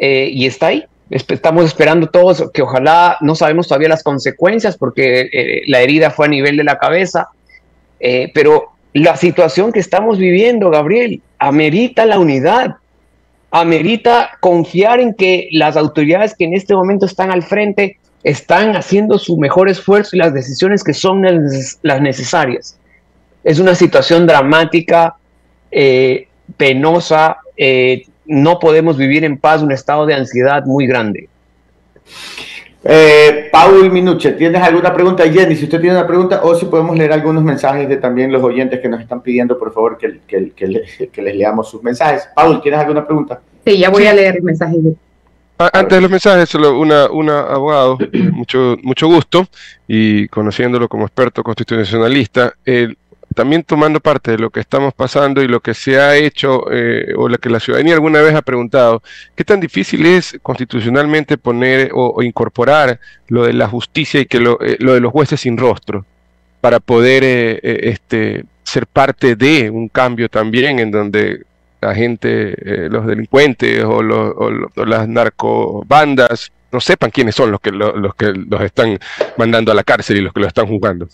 eh, y está ahí. Estamos esperando todos que ojalá, no sabemos todavía las consecuencias porque eh, la herida fue a nivel de la cabeza, eh, pero la situación que estamos viviendo, Gabriel, amerita la unidad amerita confiar en que las autoridades que en este momento están al frente están haciendo su mejor esfuerzo y las decisiones que son las necesarias. Es una situación dramática, penosa, eh, no podemos vivir en paz, un estado de ansiedad muy grande. Eh, Paul Minuche, ¿tienes alguna pregunta? Jenny, si usted tiene una pregunta, o si podemos leer algunos mensajes de también los oyentes que nos están pidiendo, por favor, que, que, les leamos sus mensajes. Paul, ¿tienes alguna pregunta? Sí, ya voy a leer el mensaje. Antes de los mensajes, solo una, una abogado, (clears throat) mucho, mucho gusto, y conociéndolo como experto constitucionalista, el también tomando parte de lo que estamos pasando y lo que se ha hecho eh, o lo que la ciudadanía alguna vez ha preguntado, ¿qué tan difícil es constitucionalmente poner o, incorporar lo de la justicia y que lo, eh, de los jueces sin rostro para poder eh, este, ser parte de un cambio también en donde la gente, los delincuentes o, las narcobandas no sepan quiénes son los que, los que los están mandando a la cárcel y los que los están juzgando?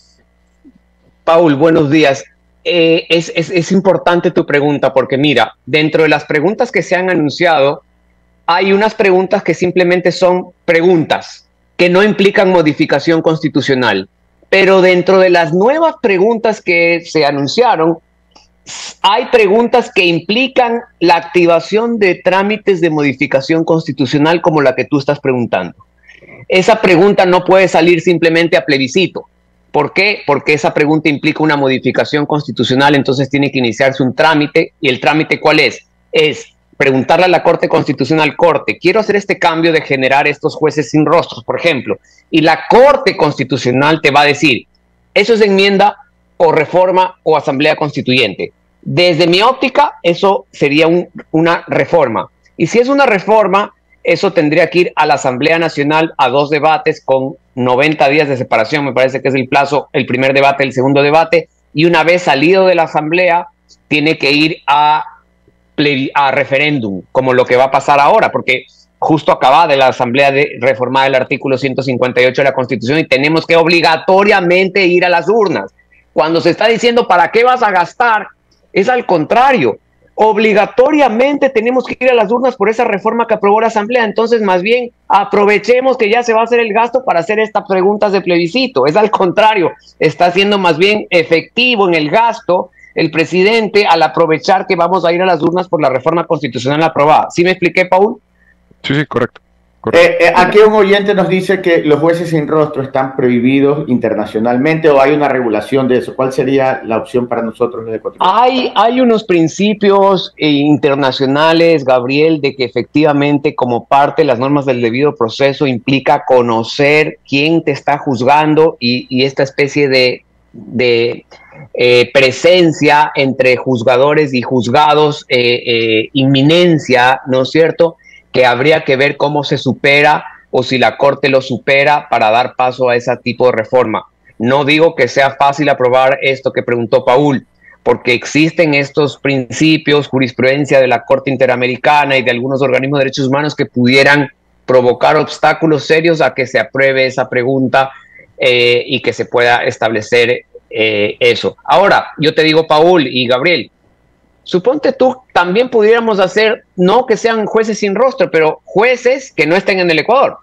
Paul, buenos días. Eh, es, importante tu pregunta porque mira, dentro de las preguntas que se han anunciado, hay unas preguntas que simplemente son preguntas, que no implican modificación constitucional. Pero dentro de las nuevas preguntas que se anunciaron, hay preguntas que implican la activación de trámites de modificación constitucional como la que tú estás preguntando. Esa pregunta no puede salir simplemente a plebiscito ¿Por qué? Porque esa pregunta implica una modificación constitucional, entonces tiene que iniciarse un trámite. ¿Y el trámite cuál es? Es preguntarle a la Corte Constitucional, Corte, quiero hacer este cambio de generar estos jueces sin rostros, por ejemplo. Y la Corte Constitucional te va a decir, eso es enmienda o reforma o asamblea constituyente. Desde mi óptica, eso sería una reforma. Y si es una reforma, eso tendría que ir a la Asamblea Nacional a dos debates con 90 días de separación, me parece que es el plazo, el primer debate, el segundo debate, y una vez salido de la Asamblea, tiene que ir a, a referéndum, como lo que va a pasar ahora, porque justo acaba de la Asamblea de reformar el artículo 158 de la Constitución y tenemos que obligatoriamente ir a las urnas. Cuando se está diciendo para qué vas a gastar, es al contrario, obligatoriamente tenemos que ir a las urnas por esa reforma que aprobó la Asamblea. Entonces, más bien, aprovechemos que ya se va a hacer el gasto para hacer estas preguntas de plebiscito. Es al contrario, está siendo más bien efectivo en el gasto el presidente al aprovechar que vamos a ir a las urnas por la reforma constitucional aprobada. ¿Sí me expliqué, Paul? Sí, sí, correcto. Eh, eh, aquí un oyente nos dice que los jueces sin rostro están prohibidos internacionalmente o hay una regulación de eso. ¿Cuál sería la opción para nosotros los ecuatorianos? Hay, hay unos principios eh, internacionales, Gabriel, de que efectivamente como parte de las normas del debido proceso implica conocer quién te está juzgando y, esta especie de, de presencia entre juzgadores y juzgados, inminencia, ¿no es cierto? Que habría que ver cómo se supera o si la Corte lo supera para dar paso a ese tipo de reforma. No digo que sea fácil aprobar esto que preguntó Paul, porque existen estos principios, jurisprudencia de la Corte Interamericana y de algunos organismos de derechos humanos que pudieran provocar obstáculos serios a que se apruebe esa pregunta eh, y que se pueda establecer eh, eso. Ahora, yo te digo, Paul y Gabriel, Suponte tú, también pudiéramos hacer, no que sean jueces sin rostro, pero jueces que no estén en el Ecuador.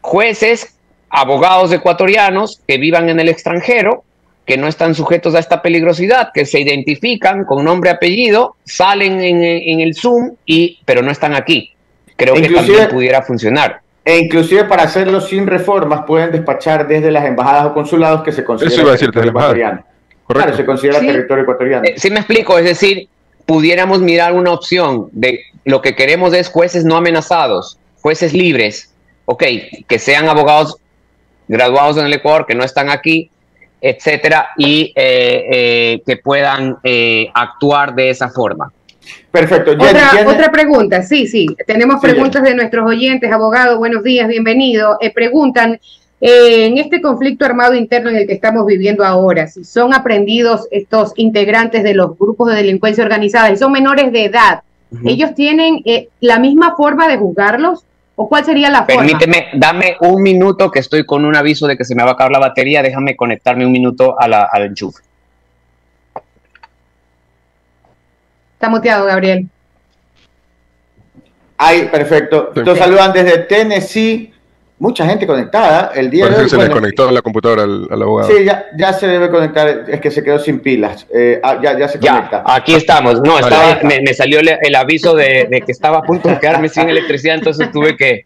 Jueces, abogados ecuatorianos que vivan en el extranjero, que no están sujetos a esta peligrosidad, que se identifican con nombre y apellido, salen en, el Zoom, y, pero no están aquí. Creo que también pudiera funcionar. E inclusive para hacerlo sin reformas pueden despachar desde las embajadas o consulados que se consideran territorio ecuatoriano. Claro, se considera territorio ecuatoriano. Eh, sí me explico, es decir, pudiéramos mirar una opción de lo que queremos es jueces no amenazados, jueces libres, ok, que sean abogados graduados en el Ecuador, que no están aquí, etcétera, y eh, eh, que puedan eh, actuar de esa forma. Perfecto. otra, pregunta, sí, sí, tenemos preguntas de nuestros oyentes, abogado, buenos días, bienvenido. preguntan, eh, en este conflicto armado interno en el que estamos viviendo ahora, si son aprendidos estos integrantes de los grupos de delincuencia organizada y son menores de edad, ¿ellos tienen eh, la misma forma de juzgarlos? ¿O cuál sería la forma? Permíteme, dame un minuto que estoy con un aviso de que se me va a acabar la batería. Déjame conectarme un minuto a la, al enchufe. Está muteado, Gabriel. Ay, perfecto. Te saludan desde Tennessee mucha gente conectada. El día de hoy, se le conectó la computadora al, abogado. Sí, ya, ya, se debe conectar, es que se quedó sin pilas. Eh, ah, ya, ya se conecta. Aquí estamos. No, estaba, me, salió el, aviso de, que estaba a punto de quedarme sin electricidad, entonces tuve que,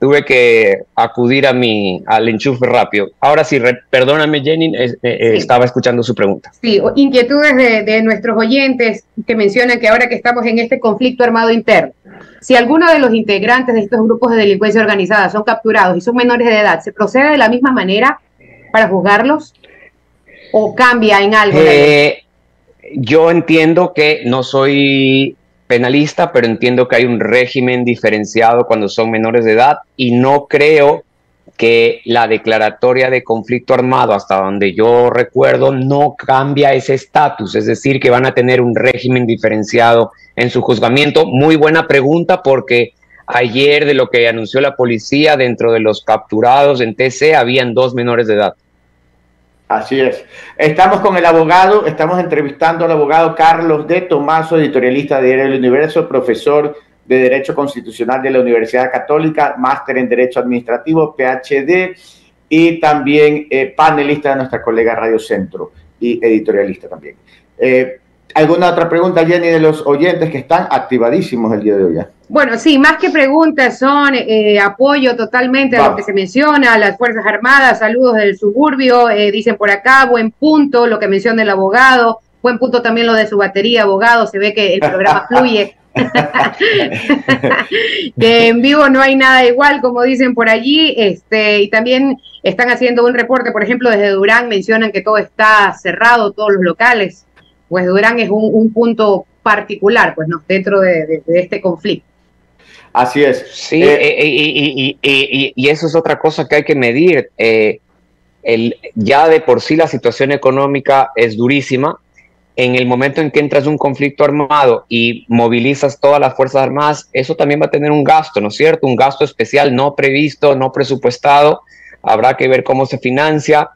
tuve que acudir a mi, al enchufe rápido. Ahora sí, perdóname, Jenny, eh, eh, estaba escuchando su pregunta. Sí, inquietudes de, de nuestros oyentes que mencionan que ahora que estamos en este conflicto armado interno, si alguno de los integrantes de estos grupos de delincuencia organizada son capturados y son menores de edad, ¿se procede de la misma manera para juzgarlos? ¿O cambia en algo? Eh, yo entiendo que no soy penalista, pero entiendo que hay un régimen diferenciado cuando son menores de edad y no creo que la declaratoria de conflicto armado, hasta donde yo recuerdo, no cambia ese estatus, es decir, que van a tener un régimen diferenciado en su juzgamiento. Muy buena pregunta porque ayer de lo que anunció la policía, dentro de los capturados en TC, habían dos menores de edad. Así es. Estamos con el abogado, estamos entrevistando al abogado Carlos de Tomaso, editorialista de del Universo, profesor de Derecho Constitucional de la Universidad Católica, máster en Derecho Administrativo, PhD, y también eh, panelista de nuestra colega Radio Centro y editorialista también. Eh, ¿Alguna otra pregunta, Jenny, de los oyentes que están activadísimos el día de hoy? Bueno, sí, más que preguntas son eh, apoyo totalmente a lo que se menciona, las Fuerzas Armadas, saludos del suburbio, dicen por acá, buen punto, lo que menciona el abogado, buen punto también lo de su batería, abogado, se ve que el programa (laughs) fluye. (laughs) que en vivo no hay nada igual, como dicen por allí, este, y también están haciendo un reporte, por ejemplo, desde Durán mencionan que todo está cerrado, todos los locales, pues Durán es un, punto particular, pues no, dentro de, este conflicto. Así es. Sí, eh, eh, y, y, eso es otra cosa que hay que medir. Eh, el, ya de por sí la situación económica es durísima, en el momento en que entras en un conflicto armado y movilizas todas las Fuerzas Armadas, eso también va a tener un gasto, ¿no es cierto? Un gasto especial no previsto, no presupuestado. Habrá que ver cómo se financia.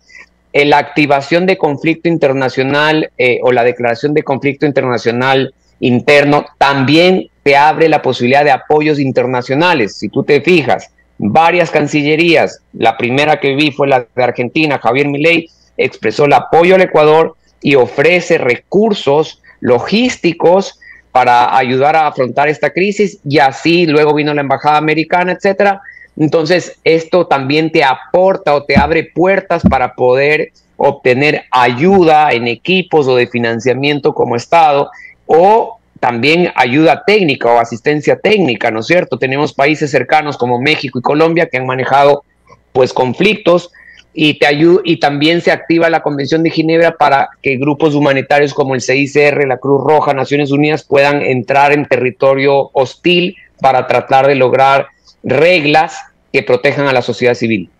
En la activación de conflicto internacional eh, o la declaración de conflicto internacional interno también te abre la posibilidad de apoyos internacionales. Si tú te fijas, varias cancillerías, la primera que vi fue la de Argentina, Javier Milei, expresó el apoyo al Ecuador y ofrece recursos logísticos para ayudar a afrontar esta crisis y así luego vino la embajada americana, etcétera. Entonces, esto también te aporta o te abre puertas para poder obtener ayuda en equipos o de financiamiento como Estado o también ayuda técnica o asistencia técnica, ¿no es cierto? Tenemos países cercanos como México y Colombia que han manejado pues conflictos y te y también se activa la Convención de Ginebra para que grupos humanitarios como el CICR, la Cruz Roja, Naciones Unidas puedan entrar en territorio hostil para tratar de lograr reglas que protejan a la sociedad civil.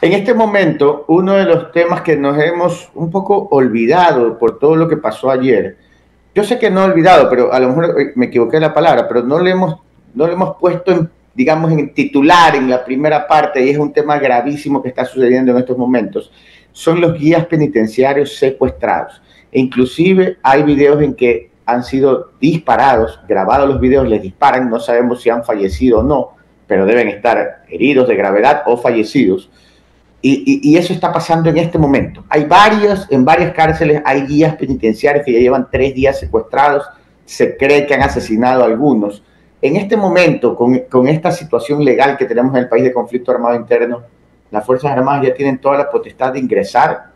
En este momento, uno de los temas que nos hemos un poco olvidado por todo lo que pasó ayer, yo sé que no he olvidado, pero a lo mejor eh, me equivoqué la palabra, pero no le hemos, no le hemos puesto en, digamos, en titular en la primera parte, y es un tema gravísimo que está sucediendo en estos momentos, son los guías penitenciarios secuestrados. E inclusive hay videos en que han sido disparados, grabados los videos, les disparan, no sabemos si han fallecido o no, pero deben estar heridos de gravedad o fallecidos. Y, eso está pasando en este momento. Hay varios, en varias cárceles hay guías penitenciarios que ya llevan tres días secuestrados, se cree que han asesinado a algunos. En este momento, con, con esta situación legal que tenemos en el país de conflicto armado interno, las Fuerzas Armadas ya tienen toda la potestad de ingresar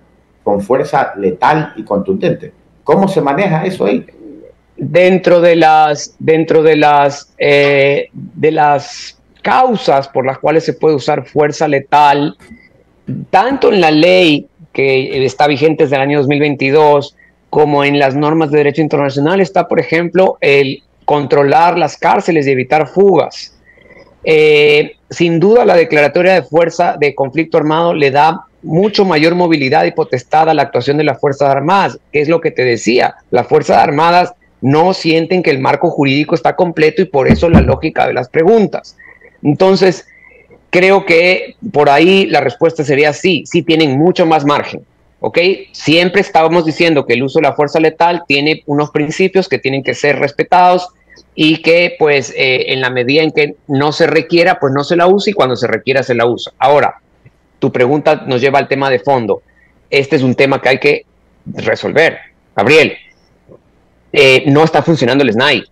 con fuerza letal y contundente. ¿Cómo se maneja eso ahí? Dentro de las, dentro de las, eh, de las causas por las cuales se puede usar fuerza letal, tanto en la ley que está vigente desde el año 2022, como en las normas de derecho internacional, está, por ejemplo, el controlar las cárceles y evitar fugas. Eh, sin duda, la declaratoria de fuerza de conflicto armado le da mucho mayor movilidad y potestad a la actuación de las Fuerzas Armadas, que es lo que te decía, las Fuerzas Armadas no sienten que el marco jurídico está completo y por eso la lógica de las preguntas. Entonces, creo que por ahí la respuesta sería sí, sí tienen mucho más margen. ¿ok? Siempre estábamos diciendo que el uso de la fuerza letal tiene unos principios que tienen que ser respetados y que pues eh, en la medida en que no se requiera, pues no se la usa y cuando se requiera se la usa. Ahora, tu pregunta nos lleva al tema de fondo. Este es un tema que hay que resolver. Gabriel, eh, no está funcionando el SNAI,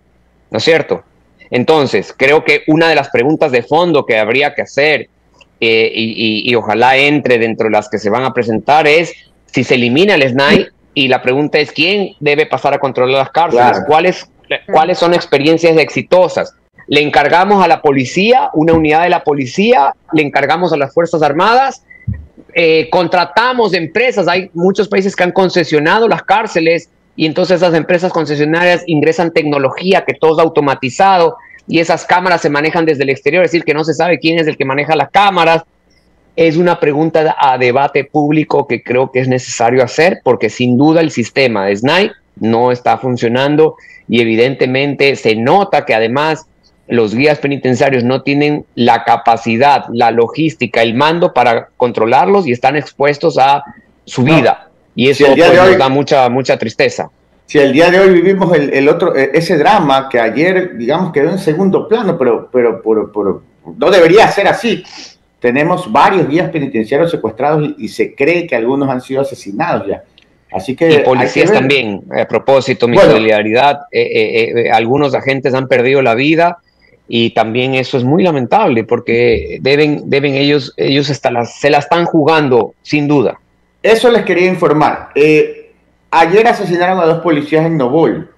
¿no es cierto? Entonces, creo que una de las preguntas de fondo que habría que hacer eh, y, ojalá entre dentro de las que se van a presentar es si se elimina el SNAI y la pregunta es quién debe pasar a controlar las cárceles, cuáles, cuáles son experiencias exitosas. Le encargamos a la policía, una unidad de la policía, le encargamos a las Fuerzas Armadas, eh, contratamos empresas, hay muchos países que han concesionado las cárceles y entonces esas empresas concesionarias ingresan tecnología que todo es automatizado y esas cámaras se manejan desde el exterior, es decir, que no se sabe quién es el que maneja las cámaras. Es una pregunta a debate público que creo que es necesario hacer porque sin duda el sistema de SNAI no está funcionando y evidentemente se nota que además los guías penitenciarios no tienen la capacidad, la logística, el mando para controlarlos y están expuestos a su vida. Y eso pues, nos da mucha, mucha tristeza. Si el día de hoy vivimos el, otro, e, ese drama que ayer, digamos, quedó en segundo plano, pero, pero por, no debería ser así. Tenemos varios guías penitenciarios secuestrados y, se cree que algunos han sido asesinados ya. Así que y policías también, a propósito, mi solidaridad, eh, eh, eh, algunos agentes han perdido la vida y también eso es muy lamentable porque deben, deben ellos, ellos hasta se la están jugando sin duda. Eso les quería informar. Eh, ayer asesinaron a dos policías en Novol.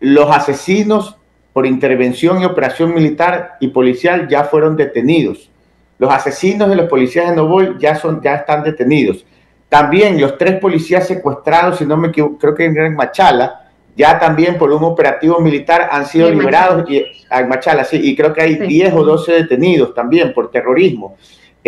Los asesinos por intervención y operación militar y policial ya fueron detenidos. Los asesinos de los policías de Novol ya, son, ya están detenidos. También los tres policías secuestrados, si no me equivoco, creo que en Machala, ya también por un operativo militar han sido liberados. Y, en Machala, sí, y creo que hay 10 o 12 detenidos también por terrorismo.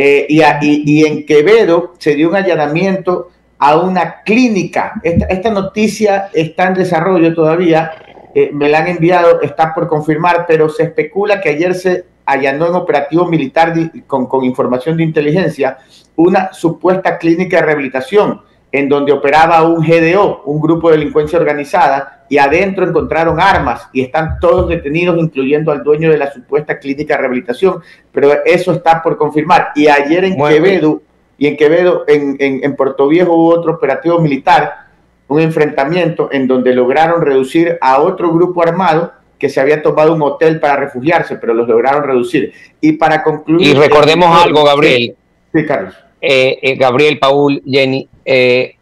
Eh, y, en Quevedo se dio un allanamiento a una clínica. Esta, noticia está en desarrollo todavía, eh, me la han enviado, está por confirmar, pero se especula que ayer se allanó en operativo militar con, con información de inteligencia una supuesta clínica de rehabilitación en donde operaba un GDO, un grupo de delincuencia organizada, y adentro encontraron armas y están todos detenidos, incluyendo al dueño de la supuesta clínica de rehabilitación, pero eso está por confirmar. Y ayer en Quevedo, y en Quevedo, en, en, Puerto Viejo hubo otro operativo militar, un enfrentamiento en donde lograron reducir a otro grupo armado que se había tomado un hotel para refugiarse, pero los lograron reducir. Y para concluir... Y recordemos algo, Gabriel. Sí, Carlos. Eh, eh, Gabriel, Paul, Jenny, eh,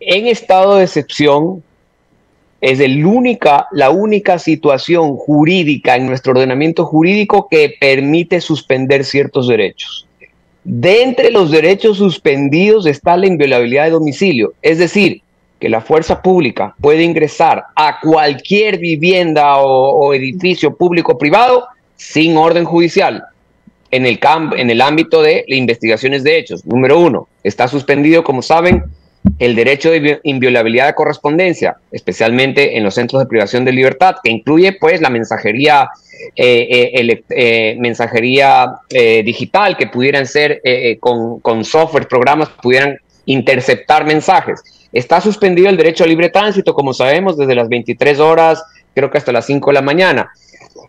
en estado de excepción es única, la única situación jurídica en nuestro ordenamiento jurídico que permite suspender ciertos derechos. De entre los derechos suspendidos está la inviolabilidad de domicilio, es decir, que la fuerza pública puede ingresar a cualquier vivienda o, edificio público o privado sin orden judicial en el, en el ámbito de investigaciones de hechos. Número uno, está suspendido, como saben, el derecho de inviolabilidad de correspondencia, especialmente en los centros de privación de libertad, que incluye pues la mensajería, eh, eh, eh, mensajería digital, que pudieran ser con, con software, programas, pudieran interceptar mensajes. Está suspendido el derecho a libre tránsito, como sabemos, desde las 23 horas, creo que hasta las 5 de la mañana.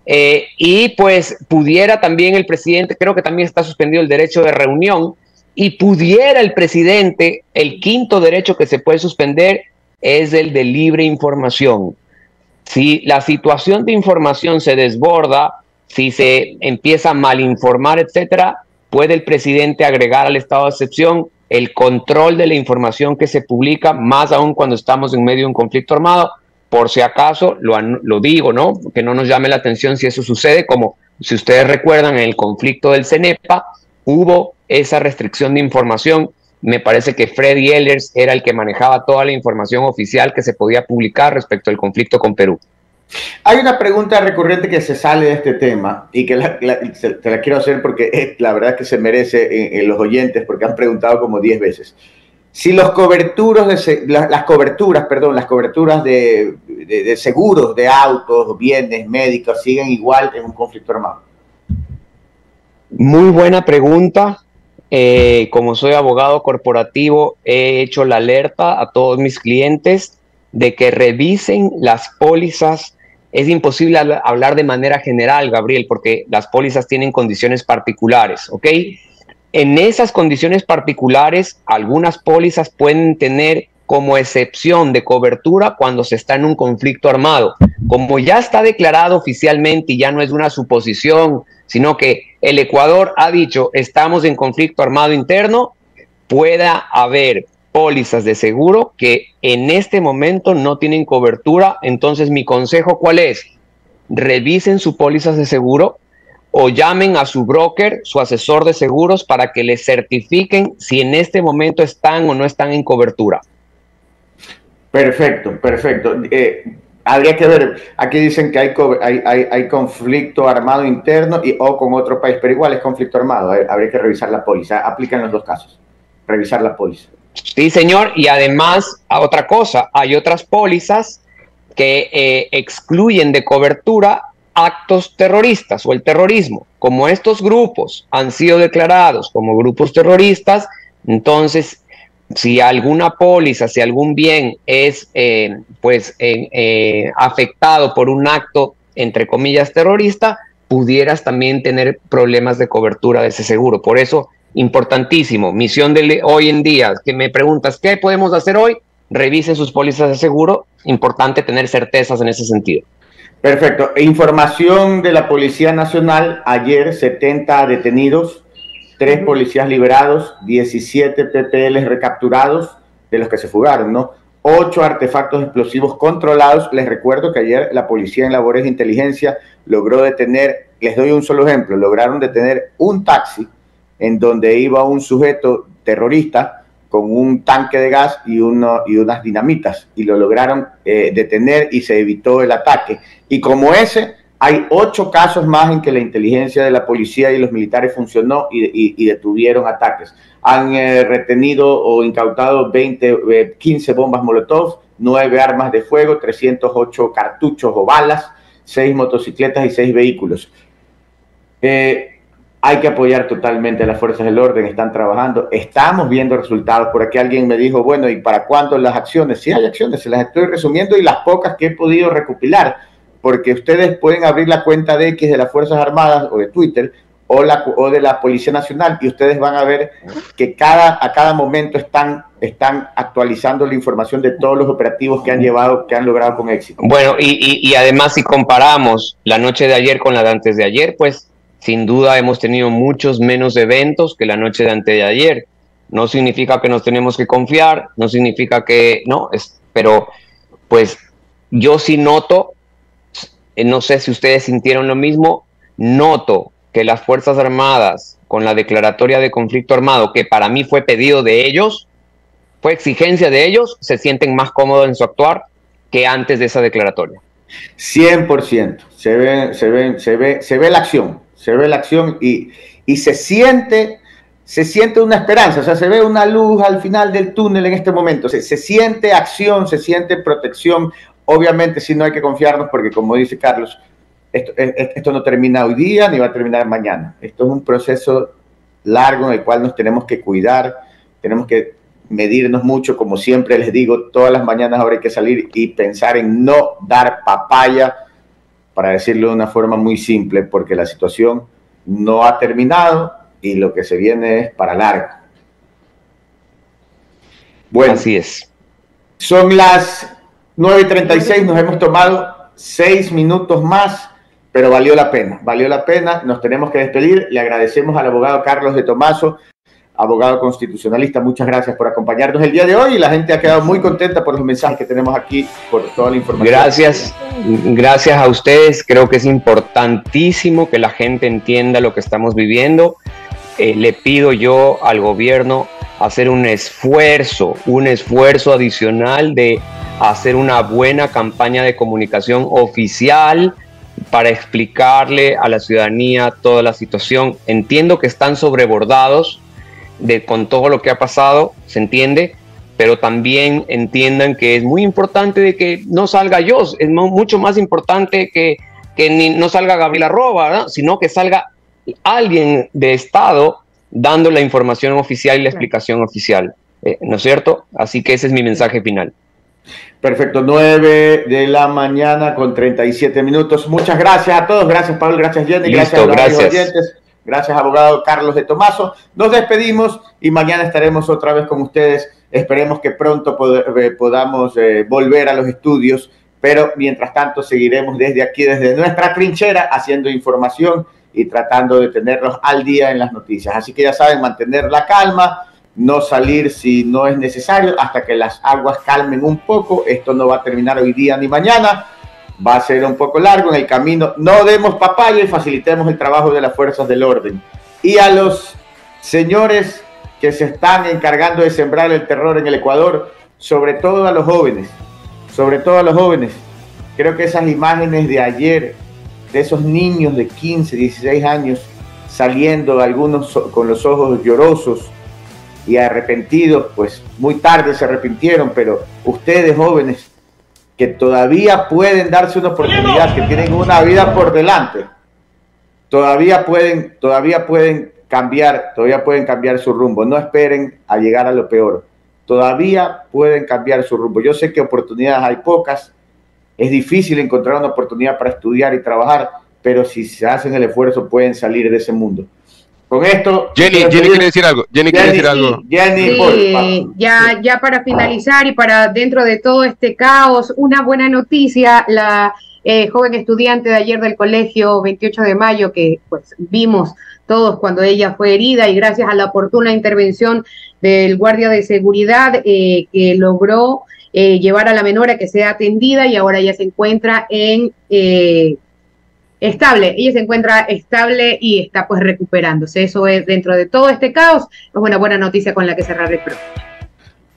y pues pudiera también el presidente, creo que también está suspendido el derecho de reunión, y pudiera el presidente, el quinto derecho que se puede suspender es el de libre información. Si la situación de información se desborda, si se empieza a malinformar, etcétera, puede el presidente agregar al estado de excepción el control de la información que se publica, más aún cuando estamos en medio de un conflicto armado. Por si acaso, lo, lo digo, ¿no? Que no nos llame la atención si eso sucede, como si ustedes recuerdan en el conflicto del CENEPA, hubo esa restricción de información. Me parece que Freddy Ehlers era el que manejaba toda la información oficial que se podía publicar respecto al conflicto con Perú. Hay una pregunta recurrente que se sale de este tema y que te la quiero hacer porque la verdad que se merece en, los oyentes porque han preguntado como 10 veces. Si los coberturas de, las coberturas, perdón, las coberturas de, de seguros de autos, bienes, médicos siguen igual en un conflicto armado. Muy buena pregunta. Eh, como soy abogado corporativo, he hecho la alerta a todos mis clientes de que revisen las pólizas. Es imposible hablar de manera general, Gabriel, porque las pólizas tienen condiciones particulares, ¿ok? En esas condiciones particulares, algunas pólizas pueden tener como excepción de cobertura cuando se está en un conflicto armado. Como ya está declarado oficialmente y ya no es una suposición, sino que el Ecuador ha dicho estamos en conflicto armado interno, pueda haber pólizas de seguro que en este momento no tienen cobertura. Entonces mi consejo cuál es? Revisen sus pólizas de seguro o llamen a su broker, su asesor de seguros, para que les certifiquen si en este momento están o no están en cobertura. Perfecto, perfecto. Eh, habría que ver, aquí dicen que hay, hay, hay, conflicto armado interno y, o con otro país, pero igual es conflicto armado, habría que revisar la póliza, aplican los dos casos, revisar la póliza. Sí, señor, y además, otra cosa, hay otras pólizas que eh, excluyen de cobertura actos terroristas o el terrorismo. Como estos grupos han sido declarados como grupos terroristas, entonces si alguna póliza, si algún bien es eh, pues eh, afectado por un acto entre comillas terrorista, pudieras también tener problemas de cobertura de ese seguro. Por eso, importantísimo, misión de hoy en día, que me preguntas, ¿qué podemos hacer hoy? Revisen sus pólizas de seguro, importante tener certezas en ese sentido. Perfecto. Información de la Policía Nacional, ayer 70 detenidos, tres policías liberados, 17 PPLs recapturados, de los que se fugaron, ¿no? Ocho artefactos explosivos controlados. Les recuerdo que ayer la policía en labores de inteligencia logró detener, les doy un solo ejemplo, lograron detener un taxi en donde iba un sujeto terrorista con un tanque de gas y, uno, y unas dinamitas y lo lograron eh, detener y se evitó el ataque. Y como ese, hay ocho casos más en que la inteligencia de la policía y los militares funcionó y, detuvieron ataques. Han eh, retenido o incautado 20, 15 eh, bombas Molotov, 9 armas de fuego, 308 cartuchos o balas, 6 motocicletas y 6 vehículos. Eh, hay que apoyar totalmente a las fuerzas del orden, están trabajando, estamos viendo resultados. Por aquí alguien me dijo, bueno, ¿y para cuándo las acciones? Sí hay acciones, se las estoy resumiendo y las pocas que he podido recopilar porque ustedes pueden abrir la cuenta de X de las Fuerzas Armadas o de Twitter o, de la Policía Nacional y ustedes van a ver que a cada momento están, están actualizando la información de todos los operativos que han llevado, que han logrado con éxito. Bueno, y, y además si comparamos la noche de ayer con la de antes de ayer, pues sin duda hemos tenido muchos menos eventos que la noche de antes de ayer. No significa que nos tenemos que confiar, no significa que no, es, pero pues yo sí noto, no sé si ustedes sintieron lo mismo, noto que las Fuerzas Armadas, con la declaratoria de conflicto armado, que para mí fue pedido de ellos, fue exigencia de ellos, se sienten más cómodos en su actuar que antes de esa declaratoria. 100%, se ve, se ve, se ve, se ve la acción, se ve la acción y, y se siente se siente una esperanza, o sea, se ve una luz al final del túnel en este momento, se siente acción, se siente protección. Obviamente, si no hay que confiarnos, porque como dice Carlos, esto, e, e, esto, no termina hoy día ni va a terminar mañana. Esto es un proceso largo en el cual nos tenemos que cuidar, tenemos que medirnos mucho, como siempre les digo, todas las mañanas ahora hay que salir y pensar en no dar papaya, para decirlo de una forma muy simple, porque la situación no ha terminado, y lo que se viene es para largo. Bueno, así es. Son las 9.36, nos hemos tomado seis minutos más, pero valió la pena, valió la pena, nos tenemos que despedir, le agradecemos al abogado Carlos de Tomaso, abogado constitucionalista, muchas gracias por acompañarnos el día de hoy y la gente ha quedado muy contenta por los mensajes que tenemos aquí, por toda la información. Gracias, gracias a ustedes, creo que es importantísimo que la gente entienda lo que estamos viviendo. Eh, le pido yo al gobierno hacer un esfuerzo, un esfuerzo adicional de hacer una buena campaña de comunicación oficial para explicarle a la ciudadanía toda la situación. Entiendo que están sobrebordados de, con todo lo que ha pasado, se entiende, pero también entiendan que es muy importante de que no salga yo, es mucho más importante que, que ni, no salga Gabriela Roba, sino que salga alguien de Estado dando la información oficial y la explicación oficial, eh, ¿no es cierto? Así que ese es mi mensaje final. Perfecto, 9 de la mañana con 37 minutos. Muchas gracias a todos, gracias Pablo, gracias Jenny, gracias a los oyentes, gracias abogado Carlos de Tomaso. Nos despedimos y mañana estaremos otra vez con ustedes. Esperemos que pronto eh, podamos eh, volver a los estudios, pero mientras tanto seguiremos desde aquí, desde nuestra trinchera, haciendo información y tratando de tenerlos al día en las noticias. Así que ya saben, mantener la calma, no salir si no es necesario hasta que las aguas calmen un poco. Esto no va a terminar hoy día ni mañana. Va a ser un poco largo en el camino. No demos papaya y facilitemos el trabajo de las fuerzas del orden. Y a los señores que se están encargando de sembrar el terror en el Ecuador, sobre todo a los jóvenes, sobre todo a los jóvenes. Creo que esas imágenes de ayer de esos niños de 15, 16 años saliendo, algunos con los ojos llorosos y arrepentidos, pues muy tarde se arrepintieron, pero ustedes jóvenes que todavía pueden darse una oportunidad, que tienen una vida por delante, todavía pueden, todavía pueden cambiar, todavía pueden cambiar su rumbo. No esperen a llegar a lo peor. Todavía pueden cambiar su rumbo. Yo sé que oportunidades hay pocas, es difícil encontrar una oportunidad para estudiar y trabajar, pero si se hacen el esfuerzo pueden salir de ese mundo. Con esto... Jenny, Jenny quiere decir algo. Jenny, quiere decir algo. Jenny, ya, ya para finalizar y para dentro de todo este caos, una buena noticia, la eh, joven estudiante de ayer del colegio 28 de mayo que pues vimos todos cuando ella fue herida y gracias a la oportuna intervención del guardia de seguridad eh, que logró eh, llevar a la menor a que sea atendida y ahora ella se encuentra en eh, estable, ella se encuentra estable y está pues recuperándose. Eso es dentro de todo este caos, es una buena noticia con la que cerrar el programa.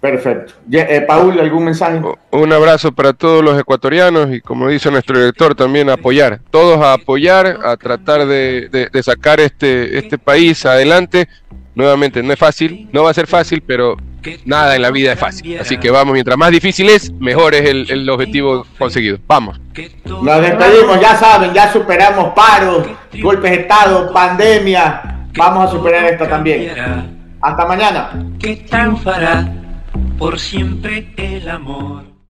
Perfecto. Eh, Paul, ¿algún mensaje? Un abrazo para todos los ecuatorianos y como dice nuestro director, también apoyar. Todos a apoyar, a tratar de, de sacar este, este país adelante. Nuevamente, no es fácil, no va a ser fácil, pero nada en la vida es fácil. Así que vamos, mientras más difícil es, mejor es el, objetivo conseguido. Vamos. Nos despedimos, ya saben, ya superamos paros, golpes de Estado, pandemia. Vamos a superar esto también. Hasta mañana. Que triunfará por siempre el amor.